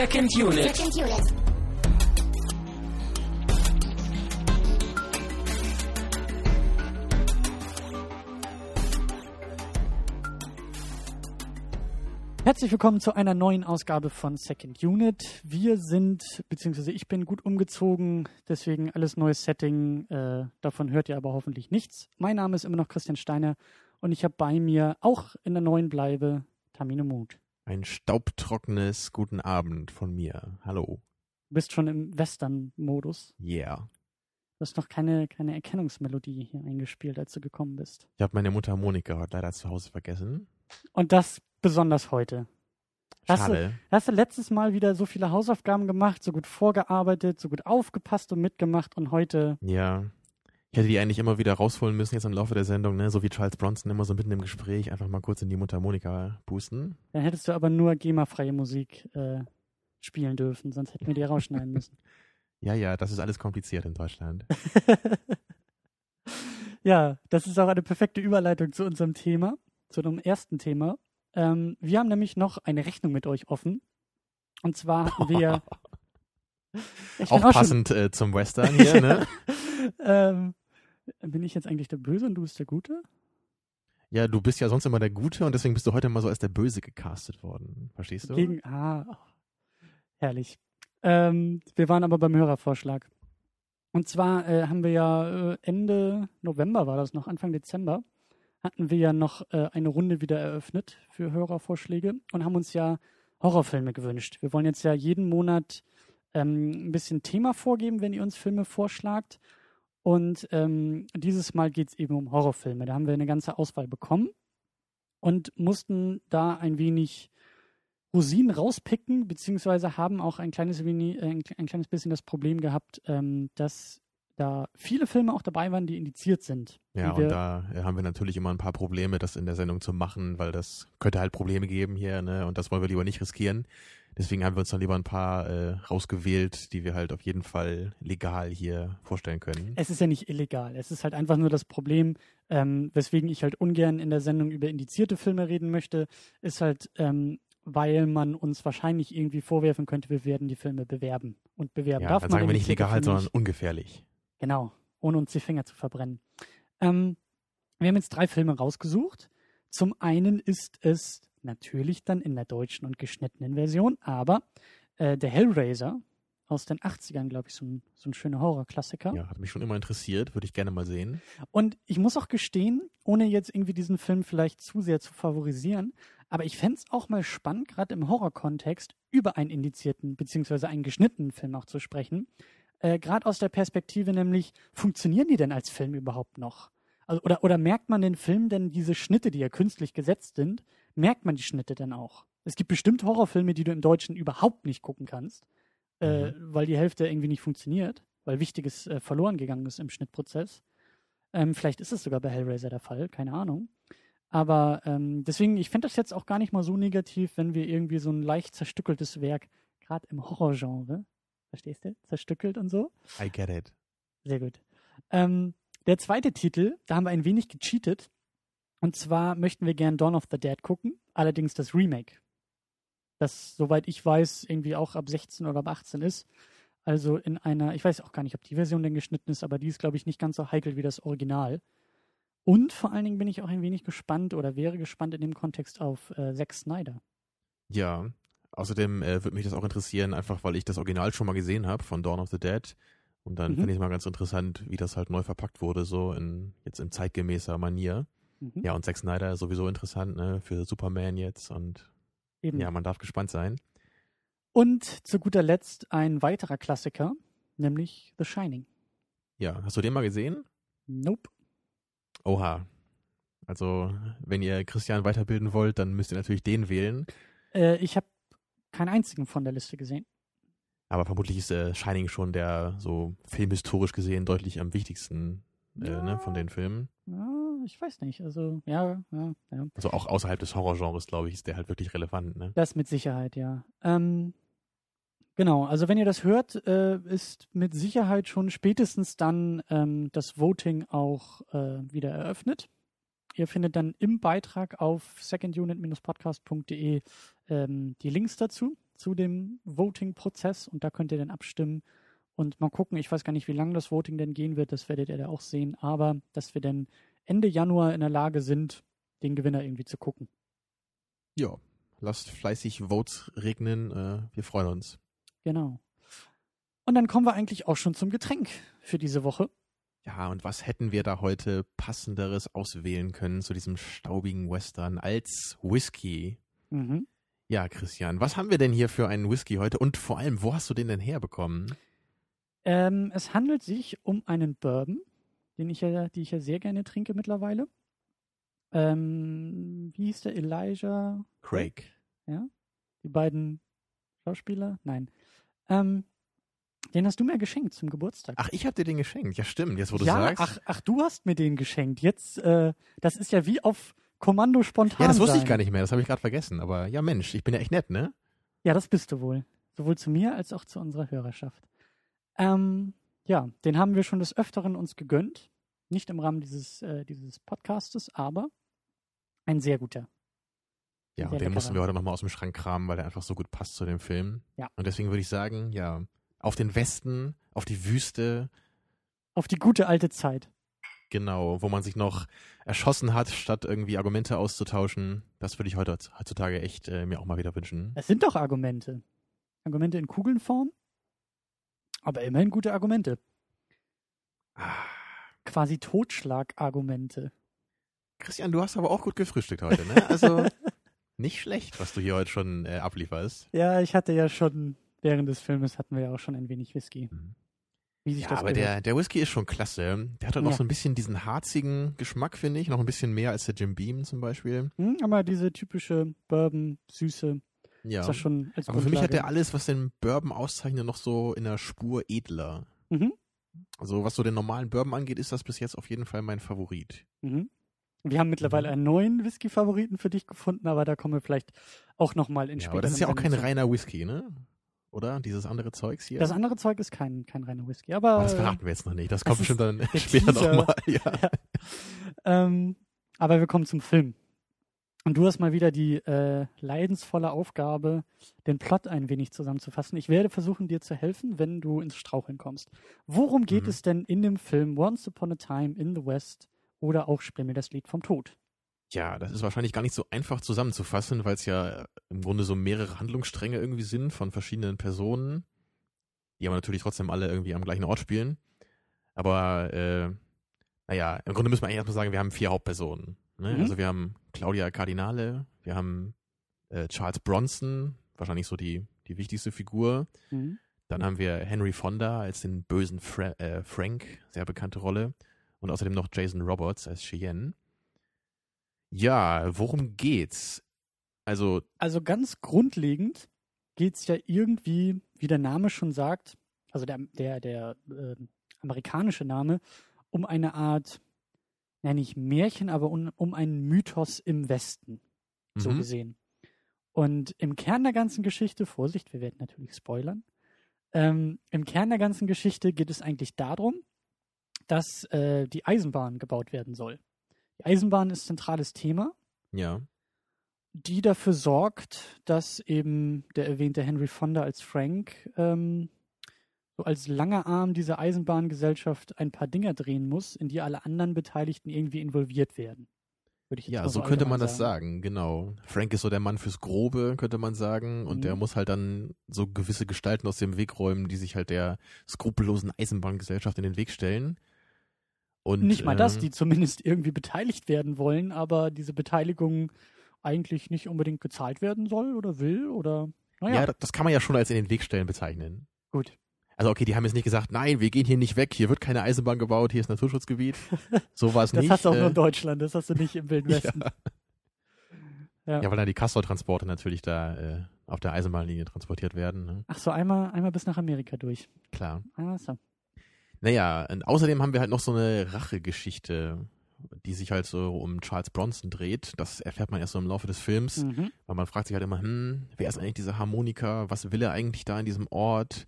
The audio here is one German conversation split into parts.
Second Unit. Second Unit. Herzlich willkommen zu einer neuen Ausgabe von Second Unit. Wir sind, beziehungsweise ich bin gut umgezogen, deswegen alles neues Setting. Äh, davon hört ihr aber hoffentlich nichts. Mein Name ist immer noch Christian Steiner und ich habe bei mir auch in der neuen Bleibe Tamino Mut. Ein staubtrockenes Guten Abend von mir. Hallo. Du bist schon im Western-Modus. Yeah. Du hast noch keine, keine Erkennungsmelodie hier eingespielt, als du gekommen bist. Ich habe meine Mutter Monika heute leider zu Hause vergessen. Und das besonders heute. Hast du, Schade. hast du letztes Mal wieder so viele Hausaufgaben gemacht, so gut vorgearbeitet, so gut aufgepasst und mitgemacht und heute Ja. Ich hätte die eigentlich immer wieder rausholen müssen jetzt im Laufe der Sendung, ne? So wie Charles Bronson immer so mitten im Gespräch einfach mal kurz in die Mutter Monika boosten. Dann hättest du aber nur GEMA-freie Musik äh, spielen dürfen, sonst hätten wir die rausschneiden müssen. Ja, ja, das ist alles kompliziert in Deutschland. ja, das ist auch eine perfekte Überleitung zu unserem Thema, zu unserem ersten Thema. Ähm, wir haben nämlich noch eine Rechnung mit euch offen. Und zwar hatten wir. Auch schon- passend äh, zum Western hier, ne? Ähm, bin ich jetzt eigentlich der Böse und du bist der Gute? Ja, du bist ja sonst immer der Gute und deswegen bist du heute mal so als der Böse gecastet worden. Verstehst du? Gegen, ah, oh, herrlich. Ähm, wir waren aber beim Hörervorschlag. Und zwar äh, haben wir ja äh, Ende November war das noch, Anfang Dezember, hatten wir ja noch äh, eine Runde wieder eröffnet für Hörervorschläge und haben uns ja Horrorfilme gewünscht. Wir wollen jetzt ja jeden Monat ähm, ein bisschen Thema vorgeben, wenn ihr uns Filme vorschlagt. Und ähm, dieses Mal geht es eben um Horrorfilme. Da haben wir eine ganze Auswahl bekommen und mussten da ein wenig Rosinen rauspicken, beziehungsweise haben auch ein kleines, wenig, äh, ein, ein kleines bisschen das Problem gehabt, ähm, dass da viele Filme auch dabei waren, die indiziert sind. Ja, und da haben wir natürlich immer ein paar Probleme, das in der Sendung zu machen, weil das könnte halt Probleme geben hier, ne? Und das wollen wir lieber nicht riskieren. Deswegen haben wir uns dann lieber ein paar äh, rausgewählt, die wir halt auf jeden Fall legal hier vorstellen können. Es ist ja nicht illegal. Es ist halt einfach nur das Problem, ähm, weswegen ich halt ungern in der Sendung über indizierte Filme reden möchte, ist halt, ähm, weil man uns wahrscheinlich irgendwie vorwerfen könnte, wir werden die Filme bewerben. Und bewerben Ja, darf dann man sagen wir nicht legal, Filme sondern nicht. ungefährlich. Genau, ohne uns die Finger zu verbrennen. Ähm, wir haben jetzt drei Filme rausgesucht. Zum einen ist es natürlich dann in der deutschen und geschnittenen Version, aber äh, der Hellraiser aus den 80ern, glaube ich, so ein, so ein schöner Horrorklassiker. Ja, hat mich schon immer interessiert, würde ich gerne mal sehen. Und ich muss auch gestehen, ohne jetzt irgendwie diesen Film vielleicht zu sehr zu favorisieren, aber ich fände es auch mal spannend, gerade im Horrorkontext, über einen indizierten beziehungsweise einen geschnittenen Film auch zu sprechen. Äh, gerade aus der Perspektive nämlich, funktionieren die denn als Film überhaupt noch? Also, oder, oder merkt man den Film denn diese Schnitte, die ja künstlich gesetzt sind, merkt man die Schnitte denn auch? Es gibt bestimmt Horrorfilme, die du im Deutschen überhaupt nicht gucken kannst, äh, weil die Hälfte irgendwie nicht funktioniert, weil Wichtiges äh, verloren gegangen ist im Schnittprozess. Ähm, vielleicht ist es sogar bei Hellraiser der Fall, keine Ahnung. Aber ähm, deswegen, ich fände das jetzt auch gar nicht mal so negativ, wenn wir irgendwie so ein leicht zerstückeltes Werk, gerade im Horrorgenre, verstehst du, zerstückelt und so. I get it. Sehr gut. Ähm, der zweite Titel, da haben wir ein wenig gecheatet. Und zwar möchten wir gern Dawn of the Dead gucken, allerdings das Remake. Das, soweit ich weiß, irgendwie auch ab 16 oder ab 18 ist. Also in einer, ich weiß auch gar nicht, ob die Version denn geschnitten ist, aber die ist, glaube ich, nicht ganz so heikel wie das Original. Und vor allen Dingen bin ich auch ein wenig gespannt oder wäre gespannt in dem Kontext auf äh, Zack Snyder. Ja. Außerdem äh, würde mich das auch interessieren, einfach weil ich das Original schon mal gesehen habe von Dawn of the Dead. Und dann Mhm. finde ich es mal ganz interessant, wie das halt neu verpackt wurde, so in jetzt in zeitgemäßer Manier. Mhm. Ja, und Zack Snyder ist sowieso interessant, ne, für Superman jetzt. Und Eben. ja, man darf gespannt sein. Und zu guter Letzt ein weiterer Klassiker, nämlich The Shining. Ja, hast du den mal gesehen? Nope. Oha. Also, wenn ihr Christian weiterbilden wollt, dann müsst ihr natürlich den wählen. Äh, ich habe keinen einzigen von der Liste gesehen. Aber vermutlich ist äh, Shining schon der so filmhistorisch gesehen deutlich am wichtigsten äh, Ja. ne, von den Filmen. Ja, ich weiß nicht. Also, ja, ja, ja. Also auch außerhalb des Horrorgenres, glaube ich, ist der halt wirklich relevant. Ne? Das mit Sicherheit, ja. Ähm, genau, also wenn ihr das hört, äh, ist mit Sicherheit schon spätestens dann ähm, das Voting auch äh, wieder eröffnet. Ihr findet dann im Beitrag auf secondunit-podcast.de ähm, die Links dazu zu dem Voting-Prozess und da könnt ihr dann abstimmen und mal gucken. Ich weiß gar nicht, wie lange das Voting denn gehen wird, das werdet ihr da auch sehen, aber dass wir dann Ende Januar in der Lage sind, den Gewinner irgendwie zu gucken. Ja, lasst fleißig Votes regnen. Äh, wir freuen uns. Genau. Und dann kommen wir eigentlich auch schon zum Getränk für diese Woche. Ja, und was hätten wir da heute passenderes auswählen können zu diesem staubigen Western als Whisky? Mhm. Ja, Christian, was haben wir denn hier für einen Whisky heute und vor allem, wo hast du den denn herbekommen? Ähm, es handelt sich um einen Bourbon, den ich ja, die ich ja sehr gerne trinke mittlerweile. Ähm, wie hieß der Elijah? Craig. Ja, die beiden Schauspieler? Nein. Ähm, den hast du mir geschenkt zum Geburtstag. Ach, ich hab dir den geschenkt. Ja, stimmt. Jetzt, wo du ja, sagst. ach, ach, du hast mir den geschenkt. Jetzt, äh, das ist ja wie auf Kommando spontan. ja, das wusste sein. ich gar nicht mehr. Das habe ich gerade vergessen. Aber ja, Mensch, ich bin ja echt nett, ne? Ja, das bist du wohl. Sowohl zu mir als auch zu unserer Hörerschaft. Ähm, ja, den haben wir schon des Öfteren uns gegönnt. Nicht im Rahmen dieses, äh, dieses Podcastes, aber ein sehr guter. Ja, Sehr und den mussten wir heute nochmal aus dem Schrank kramen, weil der einfach so gut passt zu dem Film. Ja. Und deswegen würde ich sagen, ja, auf den Westen, auf die Wüste, Auf die gute alte Zeit. genau, wo man sich noch erschossen hat, statt irgendwie Argumente auszutauschen. Das würde ich heute heutzutage echt äh, mir auch mal wieder wünschen. Es sind doch Argumente. Argumente in Kugelnform, aber immerhin gute Argumente. Ah, Quasi Totschlagargumente. Christian, du hast aber auch gut gefrühstückt heute, ne? Also nicht schlecht, was du hier heute schon äh, ablieferst. Ja, ich hatte ja schon, während des Filmes hatten wir ja auch schon ein wenig Whisky. Mhm. Wie sich Ja, das aber gehört. der, der Whisky ist schon klasse. Der hat halt noch Ja. so ein bisschen diesen harzigen Geschmack, finde ich. Noch ein bisschen mehr als der Jim Beam zum Beispiel. Hm, aber diese typische Bourbon, Süße, Ja. Aber für mich hat Grundlage. alles, was den Bourbon auszeichnet, noch so in der Spur edler. Mhm. Also was so den normalen Bourbon angeht, ist das bis jetzt auf jeden Fall mein Favorit. Mhm. Wir haben mittlerweile Mhm. einen neuen Whisky-Favoriten für dich gefunden, aber da kommen wir vielleicht auch nochmal in Ja, späteren aber das ist ja auch kein reiner Whisky, ne? Oder? Dieses andere Zeugs hier. Das andere Zeug ist kein, kein reiner Whisky, aber Aber das verraten wir jetzt noch nicht. Das kommt bestimmt dann später nochmal. Ja. ähm, aber wir kommen zum Film. Und du hast mal wieder die äh, leidensvolle Aufgabe, den Plot ein wenig zusammenzufassen. Ich werde versuchen, dir zu helfen, wenn du ins Straucheln kommst. Worum geht Mhm. es denn in dem Film Once Upon a Time in the West oder auch Spiel mir das Lied vom Tod? ja, das ist wahrscheinlich gar nicht so einfach zusammenzufassen, weil es ja im Grunde so mehrere Handlungsstränge irgendwie sind von verschiedenen Personen, die aber natürlich trotzdem alle irgendwie am gleichen Ort spielen. Aber äh, naja, im Grunde müssen wir eigentlich erstmal sagen, wir haben vier Hauptpersonen. Ne? Mhm. Also wir haben Claudia Cardinale, wir haben äh, Charles Bronson, wahrscheinlich so die, die wichtigste Figur. Mhm. Dann haben wir Henry Fonda als den bösen Fra äh, Frank, sehr bekannte Rolle. Und außerdem noch Jason Roberts als Cheyenne. Ja, worum geht's? Also, Also ganz grundlegend geht es ja irgendwie, wie der Name schon sagt, also der, der, der äh, amerikanische Name, um eine Art, ja nicht Märchen, aber um, um einen Mythos im Westen, so mhm. gesehen. Und im Kern der ganzen Geschichte, Vorsicht, wir werden natürlich spoilern, ähm, im Kern der ganzen Geschichte geht es eigentlich darum, dass äh, die Eisenbahn gebaut werden soll. Die Eisenbahn ist zentrales Thema ja. die dafür sorgt, dass eben der erwähnte Henry Fonda als Frank ähm, so als langer Arm dieser Eisenbahngesellschaft ein paar Dinger drehen muss, in die alle anderen Beteiligten irgendwie involviert werden. Würde ich jetzt Ja, so könnte man allgemein das sagen, genau. Frank ist so der Mann fürs Grobe, könnte man sagen. Und Mhm. der muss halt dann so gewisse Gestalten aus dem Weg räumen, die sich halt der skrupellosen Eisenbahngesellschaft in den Weg stellen. Und, Nicht mal das, ähm, die zumindest irgendwie beteiligt werden wollen, aber diese Beteiligung eigentlich nicht unbedingt gezahlt werden soll oder will oder naja, Ja, das- das kann man ja schon als in den Weg stellen bezeichnen. gut. Also okay, die haben jetzt nicht gesagt, nein, wir gehen hier nicht weg, hier wird keine Eisenbahn gebaut, hier ist Naturschutzgebiet. So war es Das nicht. hast du auch nur äh, in Deutschland, das hast du nicht im Wilden Westen. ja. ja, weil dann die Castor-Transporte natürlich da äh, auf der Eisenbahnlinie transportiert werden. Ne? Ach so, einmal, einmal bis nach Amerika durch. Klar. Ah, so. Naja, und außerdem haben wir halt noch so eine Rachegeschichte, die sich halt so um Charles Bronson dreht. Das erfährt man erst so im Laufe des Films, Mhm. weil man fragt sich halt immer, hm, wer ist eigentlich dieser Harmoniker? Was will er eigentlich da in diesem Ort?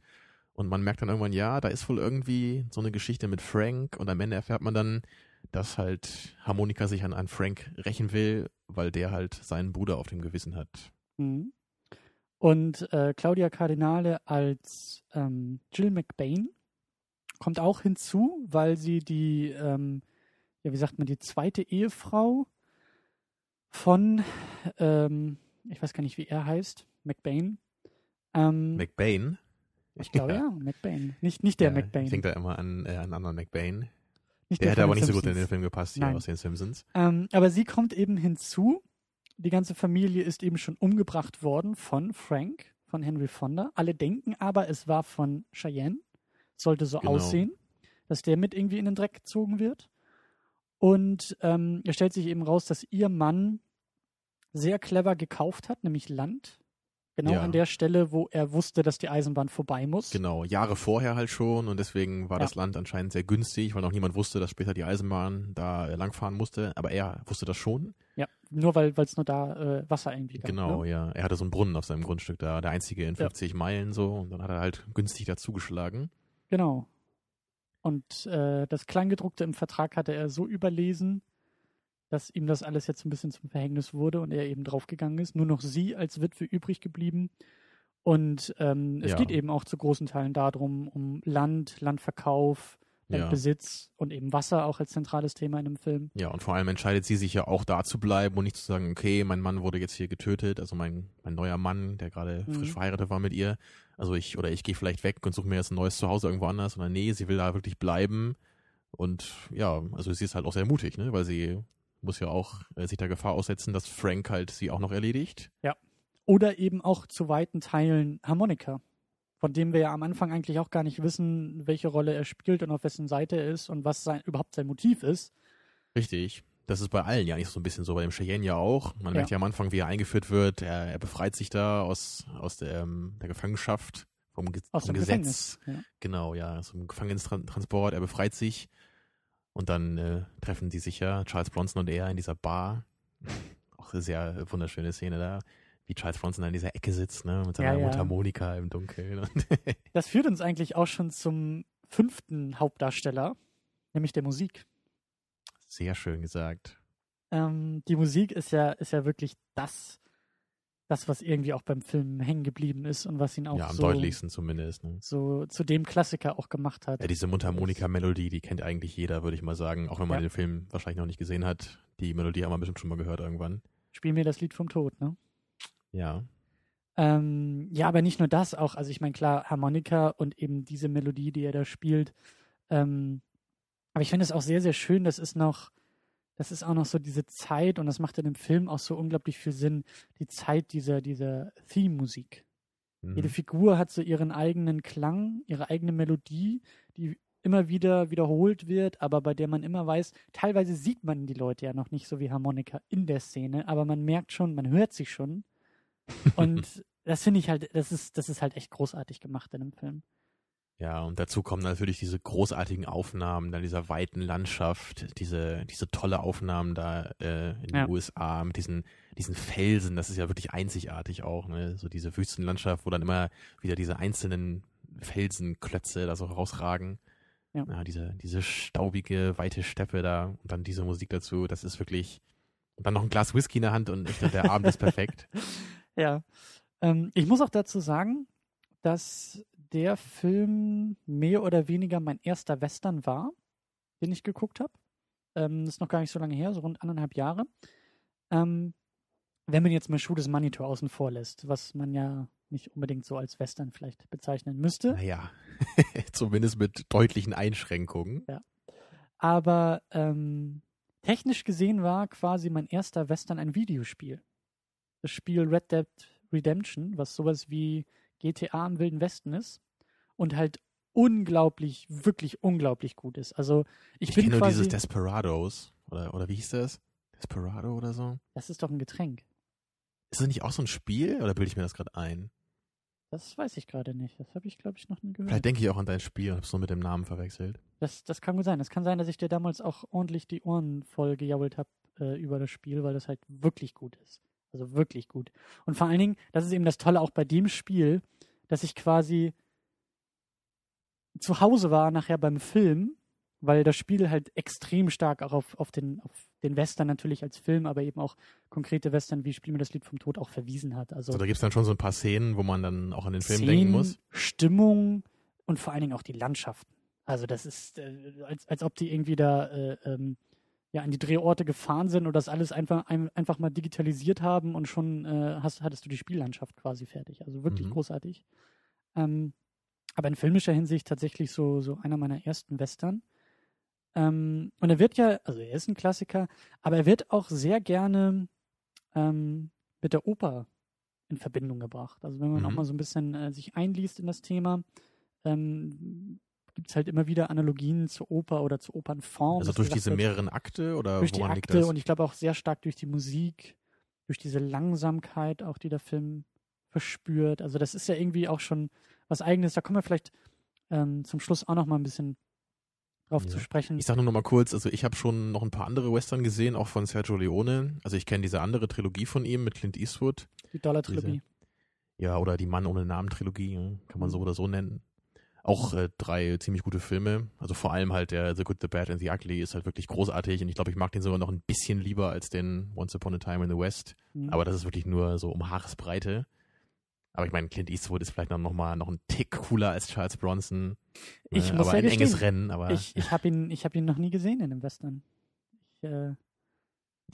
Und man merkt dann irgendwann, ja, da ist wohl irgendwie so eine Geschichte mit Frank und am Ende erfährt man dann, dass halt Harmonika sich an, an Frank rächen will, weil der halt seinen Bruder auf dem Gewissen hat. Mhm. Und äh, Claudia Cardinale als ähm, Jill McBain kommt auch hinzu, weil sie die, ähm, ja, wie sagt man, die zweite Ehefrau von, ähm, ich weiß gar nicht, wie er heißt, McBain. Ähm, McBain? Ich glaube ja, ja McBain. Nicht, nicht der ja, McBain. Ich denke da immer an äh, einen anderen McBain. Nicht Der der hätte aber nicht so gut in Simpsons. den Film gepasst hier Nein. aus den Simpsons. Ähm, aber sie kommt eben hinzu. Die ganze Familie ist eben schon umgebracht worden von Frank, von Henry Fonda. Alle denken aber, es war von Cheyenne. Sollte so Genau. aussehen, dass der mit irgendwie in den Dreck gezogen wird. Und ähm, es stellt sich eben raus, dass ihr Mann sehr clever gekauft hat, nämlich Land. Genau Ja. an der Stelle, wo er wusste, dass die Eisenbahn vorbei muss. Genau, Jahre vorher halt schon und deswegen war Ja. das Land anscheinend sehr günstig, weil noch niemand wusste, dass später die Eisenbahn da äh, langfahren musste. Aber er wusste das schon. Ja, nur weil es nur da äh, Wasser irgendwie gab. Genau, Ne? ja. Er hatte so einen Brunnen auf seinem Grundstück da, der einzige in Ja. 50 Meilen so. Und dann hat er halt günstig dazugeschlagen. Genau. Und äh, das Kleingedruckte im Vertrag hatte er so überlesen, dass ihm das alles jetzt ein bisschen zum Verhängnis wurde und er eben draufgegangen ist. Nur noch sie als Witwe übrig geblieben. Und ähm, es Ja. geht eben auch zu großen Teilen darum, um Land, Landverkauf, Ja. Landbesitz und eben Wasser auch als zentrales Thema in dem Film. Ja, und vor allem entscheidet sie sich ja auch da zu bleiben und nicht zu sagen, okay, mein Mann wurde jetzt hier getötet, also mein, mein neuer Mann, der gerade Mhm. frisch verheiratet war mit ihr. Also ich, oder ich gehe vielleicht weg und suche mir jetzt ein neues Zuhause irgendwo anders, sondern nee, sie will da wirklich bleiben. Und ja, also sie ist halt auch sehr mutig, ne? Weil sie muss ja auch äh, sich der Gefahr aussetzen, dass Frank halt sie auch noch erledigt. Oder eben auch zu weiten Teilen Harmonika, von dem wir ja am Anfang eigentlich auch gar nicht wissen, welche Rolle er spielt und auf wessen Seite er ist und was sein, überhaupt sein Motiv ist. Richtig. Das ist bei allen ja nicht so ein bisschen so, bei dem Cheyenne ja auch. Man Ja. merkt ja am Anfang, wie er eingeführt wird. Er, er befreit sich da aus, aus der, ähm, der Gefangenschaft, vom, Ge Aus vom dem Gesetz. Gefängnis. Ja. Genau, ja, aus dem Gefangenentransport. Er befreit sich. Und dann äh, treffen die sich ja, Charles Bronson und er, in dieser Bar. Auch eine sehr wunderschöne Szene da. Wie Charles Bronson in dieser Ecke sitzt, ne, mit seiner Ja, ja. Mundharmonika im Dunkeln. Das führt uns eigentlich auch schon zum fünften Hauptdarsteller, nämlich der Musik. sehr schön gesagt. Ähm, die Musik ist ja, ist ja wirklich das, das, was irgendwie auch beim Film hängen geblieben ist und was ihn auch ja, am so, deutlichsten zumindest. Ne? so zu dem Klassiker auch gemacht hat. Ja, diese Mundharmonika-Melodie, die kennt eigentlich jeder, würde ich mal sagen. Auch wenn man Ja. den Film wahrscheinlich noch nicht gesehen hat. Die Melodie haben wir bestimmt schon mal gehört irgendwann. Spiel mir das Lied vom Tod, ne? Ja. Ähm, ja, aber nicht nur das, auch, also ich meine, klar, Harmonika und eben diese Melodie, die er da spielt. Ähm, aber ich finde es auch sehr, sehr schön, das ist noch, das ist auch noch so diese Zeit und das macht in dem Film auch so unglaublich viel Sinn, die Zeit dieser, dieser Theme-Musik. Mhm. Jede Figur hat so ihren eigenen Klang, ihre eigene Melodie, die immer wieder wiederholt wird, aber bei der man immer weiß, teilweise sieht man die Leute ja noch nicht so wie Harmonika in der Szene, aber man merkt schon, man hört sie schon. Und das finde ich halt, das ist, das ist halt echt großartig gemacht in dem Film. Ja, und dazu kommen natürlich diese großartigen Aufnahmen dann dieser weiten Landschaft, diese, diese tolle Aufnahmen da äh, in den Ja. USA mit diesen, diesen Felsen, das ist ja wirklich einzigartig auch, ne? So diese Wüstenlandschaft, wo dann immer wieder diese einzelnen Felsenklötze da so rausragen. Ja. diese, diese staubige, weite Steppe da und dann diese Musik dazu, das ist wirklich. Und dann noch ein Glas Whisky in der Hand und ich glaube, der Abend ist perfekt. Ja. Ähm, ich muss auch dazu sagen, dass der Film mehr oder weniger mein erster Western war, den ich geguckt habe. Ähm, das ist noch gar nicht so lange her, so rund anderthalb Jahre. Ähm, wenn man jetzt mal Schuh des Manitou außen vor lässt, was man ja nicht unbedingt so als Western vielleicht bezeichnen müsste. Naja, zumindest mit deutlichen Einschränkungen. Aber ähm, technisch gesehen war quasi mein erster Western ein Videospiel. Das Spiel Red Dead Redemption, was sowas wie GTA im Wilden Westen ist und halt unglaublich, wirklich unglaublich gut ist. Also ich, Ich bin kenne nur dieses Desperados. Oder, oder wie hieß das? Desperado oder so? das ist doch ein Getränk. Ist das nicht auch so ein Spiel? Oder bilde ich mir das gerade ein? Das weiß ich gerade nicht. Das habe ich, glaube ich, noch nie gehört. Vielleicht denke ich auch an dein Spiel und habe es nur mit dem Namen verwechselt. Das, das kann gut sein. Das kann sein, dass ich dir damals auch ordentlich die Ohren voll gejault habe äh, über das Spiel, weil das halt wirklich gut ist. Also wirklich gut. Und vor allen Dingen, das ist eben das Tolle auch bei dem Spiel, dass ich quasi zu Hause war nachher beim Film weil das Spiel halt extrem stark auch auf, auf, den, auf den Western natürlich als Film, aber eben auch konkrete Western wie Spiel mir das Lied vom Tod auch verwiesen hat. Also, Also da gibt's dann schon so ein paar Szenen, wo man dann auch an den Film Szenen, denken muss. Stimmung und vor allen Dingen auch die Landschaften. Also das ist, äh, als, als ob die irgendwie da äh, ähm, ja, an die Drehorte gefahren sind und das alles einfach, ein, einfach mal digitalisiert haben und schon äh, hast, hattest du die Spiellandschaft quasi fertig. Also wirklich Mhm. großartig. Ähm, aber in filmischer Hinsicht tatsächlich so, so einer meiner ersten Western. Ähm, und er wird ja, also er ist ein Klassiker, aber er wird auch sehr gerne ähm, mit der Oper in Verbindung gebracht. Also wenn man Mhm. auch mal so ein bisschen äh, sich einliest in das Thema, ähm, gibt es halt immer wieder Analogien zur Oper oder zur Opernform. Also durch diese wird, mehreren Akte oder durch die woran liegt Akte das? und ich glaube auch sehr stark durch die Musik, durch diese Langsamkeit auch, die der Film verspürt. Also das ist ja irgendwie auch schon was Eigenes. Da kommen wir vielleicht ähm, zum Schluss auch noch mal ein bisschen drauf Ja. zu sprechen. Ich sag nur noch mal kurz, also ich habe schon noch ein paar andere Western gesehen, auch von Sergio Leone. Also ich kenne diese andere Trilogie von ihm mit Clint Eastwood. die Dollar-Trilogie. Ja, oder die Mann ohne Namen Trilogie, ja, kann man so Mhm. oder so nennen. Auch äh, drei ziemlich gute Filme. Also vor allem halt der The Good, The Bad and The Ugly ist halt wirklich großartig und ich glaube, ich mag den sogar noch ein bisschen lieber als den Once Upon a Time in the West. Mhm. Aber das ist wirklich nur so um Haaresbreite. Aber ich meine, Clint Eastwood ist vielleicht noch mal noch ein Tick cooler als Charles Bronson. Ich ne? muss aber ja ein enges gestehen, Rennen. Aber ich ich habe ihn, ich hab ihn noch nie gesehen in einem Western. Ich, äh,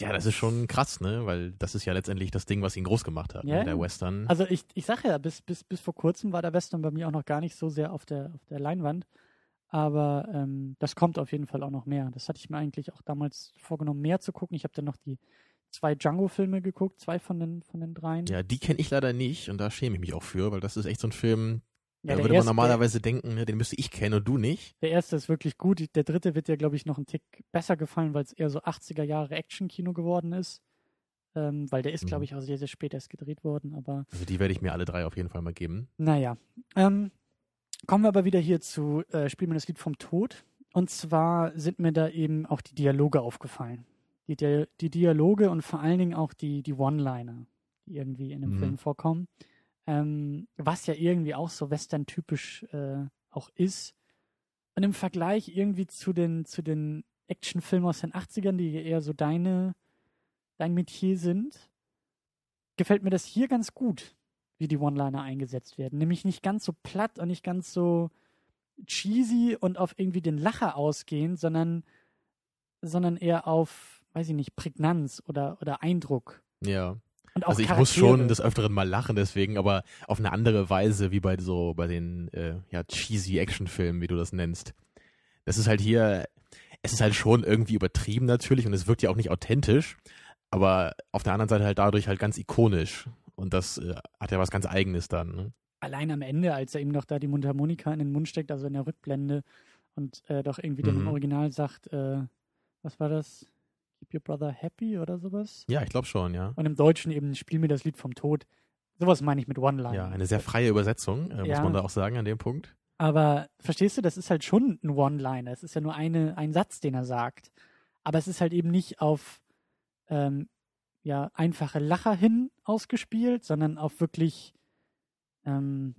ja, das ist schon krass, ne? Weil das ist ja letztendlich das Ding, was ihn groß gemacht hat, Ja, ne? der. Western. Also ich, ich sage ja, bis, bis, bis vor kurzem war der Western bei mir auch noch gar nicht so sehr auf der, auf der Leinwand. Aber ähm, das kommt auf jeden Fall auch noch mehr. Das hatte ich mir eigentlich auch damals vorgenommen, mehr zu gucken. Ich habe dann noch die zwei Django-Filme geguckt, zwei von den, von den dreien. ja, die kenne ich leider nicht und da schäme ich mich auch für, weil das ist echt so ein Film, Ja, da würde man erste- normalerweise denken, ne, den müsste ich kennen und du nicht. Der erste ist wirklich gut. Der dritte wird dir, glaube ich, noch ein Tick besser gefallen, weil es eher so 80er Jahre Action-Kino geworden ist. Ähm, weil der ist, Mhm. glaube ich, auch sehr, sehr spät erst gedreht worden. Aber Also die werde ich mir alle drei auf jeden Fall mal geben. naja. Ähm, kommen wir aber wieder hier zu äh, Spiel mir das Lied vom Tod. Und zwar sind mir da eben auch die Dialoge aufgefallen. Die, Di die Dialoge und vor allen Dingen auch die, die One-Liner, die irgendwie in dem Mhm. Film vorkommen. Ähm, was ja irgendwie auch so Western-typisch äh, auch ist. Und im Vergleich irgendwie zu den, zu den Actionfilmen aus den 80ern, die eher so deine, dein Metier sind, gefällt mir das hier ganz gut, wie die One-Liner eingesetzt werden. Nämlich nicht ganz so platt und nicht ganz so cheesy und auf irgendwie den Lacher ausgehend, sondern, sondern eher auf, weiß ich nicht, Prägnanz oder, oder Eindruck. Ja. Und auch Also ich Charaktere. muss schon des Öfteren mal lachen deswegen, aber auf eine andere Weise wie bei so, bei den äh, ja, cheesy Actionfilmen, wie du das nennst. Das ist halt hier, es ist halt schon irgendwie übertrieben natürlich und es wirkt ja auch nicht authentisch, aber auf der anderen Seite halt dadurch halt ganz ikonisch. Und das äh, hat ja was ganz Eigenes dann. Ne? allein am Ende, als er ihm noch da die Mundharmonika in den Mund steckt, also in der Rückblende und äh, doch irgendwie dann im Mhm. Original sagt, äh, was war das? Keep your brother happy oder sowas? Ja, ich glaube schon, ja. Und im Deutschen eben Spiel mir das Lied vom Tod. Sowas meine ich mit One-Line. Ja, eine sehr freie Übersetzung, äh, muss Ja. man da auch sagen an dem Punkt. Aber verstehst du, das ist halt schon ein One-Liner. Es ist ja nur eine, ein Satz, den er sagt. Aber es ist halt eben nicht auf ähm, ja, einfache Lacher hin ausgespielt, sondern auf wirklich ähm,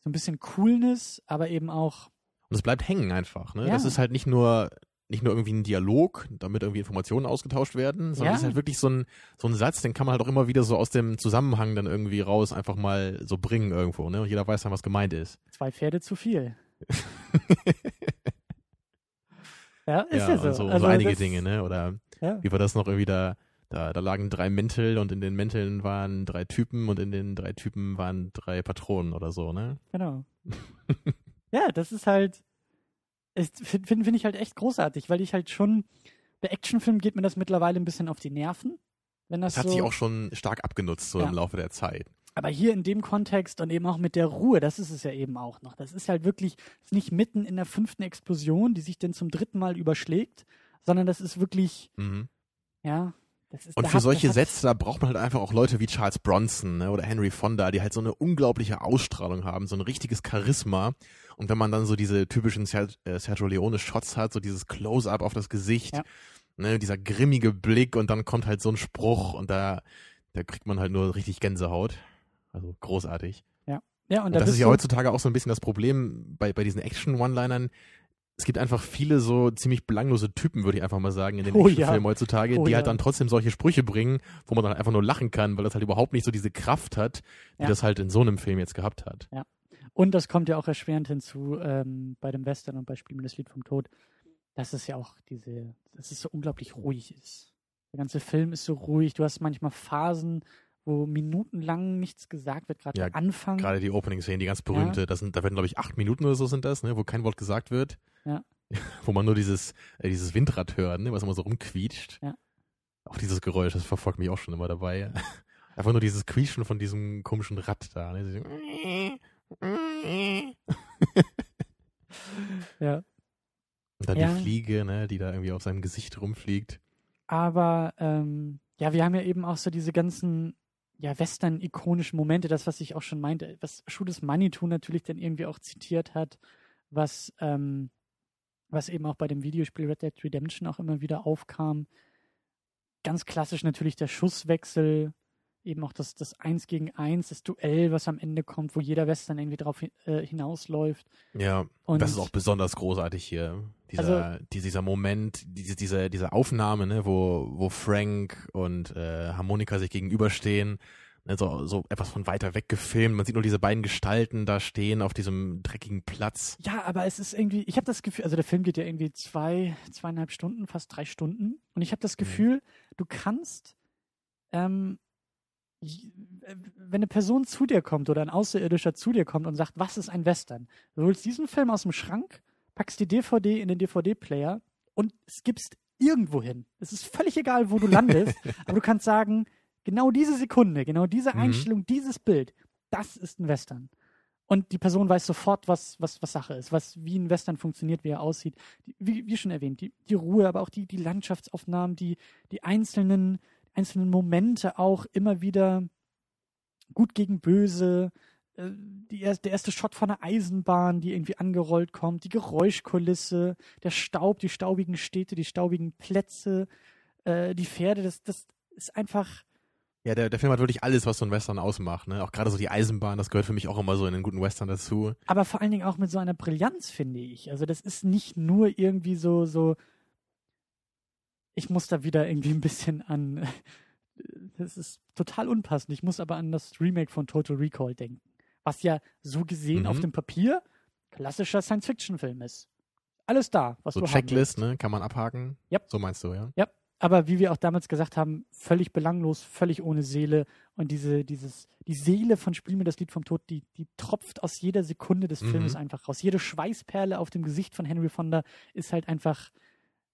so ein bisschen Coolness, aber eben auch Und es bleibt hängen einfach, ne? Ja. Das ist halt nicht nur nicht nur irgendwie ein Dialog, damit irgendwie Informationen ausgetauscht werden, sondern Ja. es ist halt wirklich so ein, so ein Satz, den kann man halt auch immer wieder so aus dem Zusammenhang dann irgendwie raus einfach mal so bringen irgendwo, ne? Und jeder weiß dann, was gemeint ist. zwei Pferde zu viel. ja, ist ja, ja, so. und so, also so einige Dinge, ne? Oder Ja. wie war das noch irgendwie da, da, da lagen drei Mäntel und in den Mänteln waren drei Typen und in den drei Typen waren drei Patronen oder so, ne? Genau. ja, das ist halt, finde find, find ich halt echt großartig, weil ich halt schon, bei Actionfilmen geht mir das mittlerweile ein bisschen auf die Nerven. Wenn das, Das hat so, sich auch schon stark abgenutzt so Ja. im Laufe der Zeit. Aber hier in dem Kontext und eben auch mit der Ruhe, das ist es ja eben auch noch. Das ist halt wirklich ist nicht mitten in der fünften Explosion, die sich dann zum dritten Mal überschlägt, sondern das ist wirklich, Mhm. ja, ist Und für hat- solche hat- Sätze, da braucht man halt einfach auch Leute wie Charles Bronson ne, oder Henry Fonda, die halt so eine unglaubliche Ausstrahlung haben, so ein richtiges Charisma. Und wenn man dann so diese typischen äh, Sergio Leone-Shots hat, so dieses Close-up auf das Gesicht, Ja. ne, dieser grimmige Blick und dann kommt halt so ein Spruch und da, da kriegt man halt nur richtig Gänsehaut. Also großartig. Ja, und, Und da das ist ja heutzutage auch so ein bisschen das Problem bei, bei diesen Action-One-Linern. Es gibt einfach viele so ziemlich belanglose Typen, würde ich einfach mal sagen, in den Oh ja. heutzutage, Oh die halt ja. dann trotzdem solche Sprüche bringen, wo man dann einfach nur lachen kann, weil das halt überhaupt nicht so diese Kraft hat, die Ja. das halt in so einem Film jetzt gehabt hat. Und das kommt ja auch erschwerend hinzu ähm, bei dem Western und bei Spielen das Lied vom Tod, dass es ja auch diese, dass es so unglaublich ruhig ist. Der ganze Film ist so ruhig. Du hast manchmal Phasen, wo minutenlang nichts gesagt wird, gerade Ja, am Anfang. Gerade die Opening-Szene, die ganz berühmte, das sind, da werden, glaube ich, acht Minuten oder so sind das, ne, wo kein Wort gesagt wird. Ja. Wo man nur dieses, äh, dieses Windrad hört, ne, was immer so rumquietscht. Ja. Auch dieses Geräusch, das verfolgt mich auch schon immer dabei. Einfach nur dieses Quietschen von diesem komischen Rad da. Ne? Ja. Und dann Ja. die Fliege, ne, die da irgendwie auf seinem Gesicht rumfliegt. Aber ähm, ja, wir haben ja eben auch so diese ganzen ja, Western-ikonischen Momente, das, was ich auch schon meinte, was Schules Manitou natürlich dann irgendwie auch zitiert hat, was, ähm, was eben auch bei dem Videospiel Red Dead Redemption auch immer wieder aufkam. Ganz klassisch natürlich der Schusswechsel, eben auch das, das Eins gegen Eins, das Duell, was am Ende kommt, wo jeder Western irgendwie drauf hin- äh, hinausläuft. Ja, Und das ist auch besonders großartig hier. Dieser, die- dieser Moment, diese, diese, diese Aufnahme, ne, wo, wo Frank und äh, Harmonika sich gegenüberstehen, ne, so, so etwas von weiter weg gefilmt. Man sieht nur diese beiden Gestalten da stehen auf diesem dreckigen Platz. Ja, aber es ist irgendwie, ich habe das Gefühl, also der Film geht ja irgendwie zwei, zweieinhalb Stunden, fast drei Stunden. Und ich habe das Gefühl, du kannst, ähm, äh, wenn eine Person zu dir kommt oder ein Außerirdischer zu dir kommt und sagt, was ist ein Western? Du holst diesen Film aus dem Schrank, packst die DVD in den DVD-Player und es gibst irgendwo hin. Es ist völlig egal, wo du landest, aber du kannst sagen, genau diese Sekunde, genau diese Mhm. Einstellung, dieses Bild, das ist ein Western. Und die Person weiß sofort, was, was, was Sache ist, was, wie ein Western funktioniert, wie er aussieht. Die, wie, wie schon erwähnt, die, die Ruhe, aber auch die, die Landschaftsaufnahmen, die, die einzelnen, einzelnen Momente auch immer wieder gut gegen böse, äh, die erst, der erste Shot von einer Eisenbahn, die irgendwie angerollt kommt, die Geräuschkulisse, der Staub, die staubigen Städte, die staubigen Plätze, äh, die Pferde, das, das ist einfach, Ja, der, der Film hat wirklich alles, was so ein Western ausmacht. Ne? Auch gerade so die Eisenbahn, das gehört für mich auch immer so in einen guten Western dazu. aber vor allen Dingen auch mit so einer Brillanz, finde ich. Also das ist nicht nur irgendwie so, so, ich muss da wieder irgendwie ein bisschen an, das ist total unpassend, ich muss aber an das Remake von Total Recall denken, was ja so gesehen Mhm. auf dem Papier klassischer Science-Fiction-Film ist. Alles da, was So du Checklist, ne? Kann man abhaken. Yep. So meinst du, ja? Ja, aber wie wir auch damals gesagt haben, völlig belanglos, völlig ohne Seele. Und diese, dieses, die Seele von Spiel mir das Lied vom Tod, die, die tropft aus jeder Sekunde des Mhm. Filmes einfach raus. Jede Schweißperle auf dem Gesicht von Henry Fonda ist halt einfach,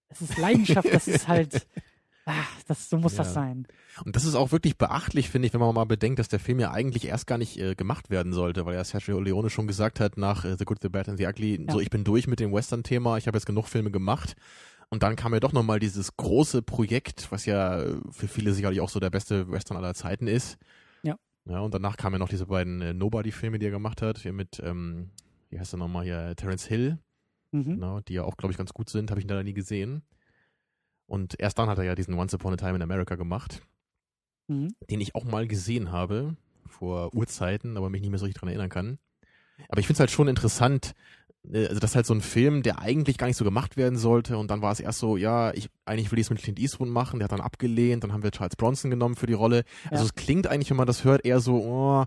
es ist Leidenschaft, das ist halt, ah, das, so muss das Ja. sein. Und das ist auch wirklich beachtlich, finde ich, wenn man mal bedenkt, dass der Film ja eigentlich erst gar nicht äh, gemacht werden sollte, weil ja Sergio Leone schon gesagt hat nach äh, The Good, The Bad and The Ugly, Ja. so ich bin durch mit dem Western-Thema, ich habe jetzt genug Filme gemacht. Und dann kam ja doch nochmal dieses große Projekt, was ja für viele sicherlich auch so der beste Western aller Zeiten ist. Ja. Ja, und danach kamen ja noch diese beiden äh, Nobody-Filme, die er gemacht hat, hier mit, ähm, wie heißt er nochmal hier, Terence Hill, Mhm. genau, die ja auch, glaube ich, ganz gut sind, habe ich leider nie gesehen. Und erst dann hat er ja diesen Once Upon a Time in America gemacht Mhm. den ich auch mal gesehen habe, vor Urzeiten, aber mich nicht mehr so richtig dran erinnern kann. Aber ich finde es halt schon interessant, also das ist halt so ein Film, der eigentlich gar nicht so gemacht werden sollte und dann war es erst so, ja, ich eigentlich will ich es mit Clint Eastwood machen, der hat dann abgelehnt, dann haben wir Charles Bronson genommen für die Rolle. Also Ja. es klingt eigentlich, wenn man das hört, eher so, oh,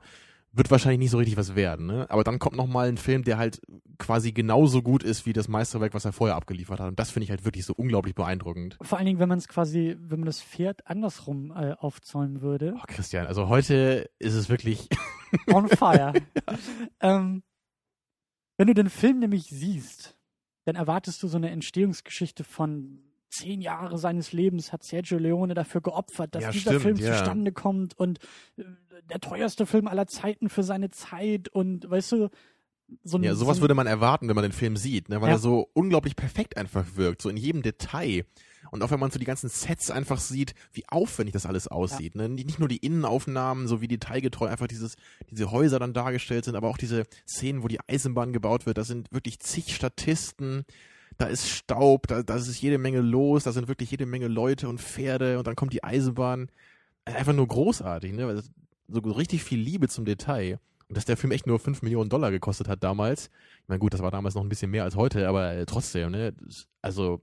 wird wahrscheinlich nicht so richtig was werden, ne? Aber dann kommt noch mal ein Film, der halt quasi genauso gut ist wie das Meisterwerk, was er vorher abgeliefert hat und das finde ich halt wirklich so unglaublich beeindruckend. Vor allen Dingen, wenn man es quasi, wenn man das Pferd andersrum äh, aufzäumen würde. Oh, Christian, also heute ist es wirklich On fire. ähm, wenn du den Film nämlich siehst, dann erwartest du so eine Entstehungsgeschichte von zehn Jahre seines Lebens hat Sergio Leone dafür geopfert, dass Ja, dieser stimmt, Film ja. zustande kommt und äh, der teuerste Film aller Zeiten für seine Zeit und weißt du, so ein, Ja, sowas so ein, würde man erwarten, wenn man den Film sieht, ne? weil Ja. er so unglaublich perfekt einfach wirkt, so in jedem Detail. Und auch wenn man so die ganzen Sets einfach sieht, wie aufwendig das alles aussieht. Ne? Nicht nur die Innenaufnahmen, so wie detailgetreu einfach dieses, diese Häuser dann dargestellt sind, aber auch diese Szenen, wo die Eisenbahn gebaut wird, da sind wirklich zig Statisten, da ist Staub, da, da ist jede Menge los, da sind wirklich jede Menge Leute und Pferde und dann kommt die Eisenbahn. Einfach nur großartig, ne? So richtig viel Liebe zum Detail. Und Und dass der Film echt nur 5 Millionen Dollar gekostet hat damals. Ich meine, gut, das war damals noch ein bisschen mehr als heute, aber äh, trotzdem, ne? Also,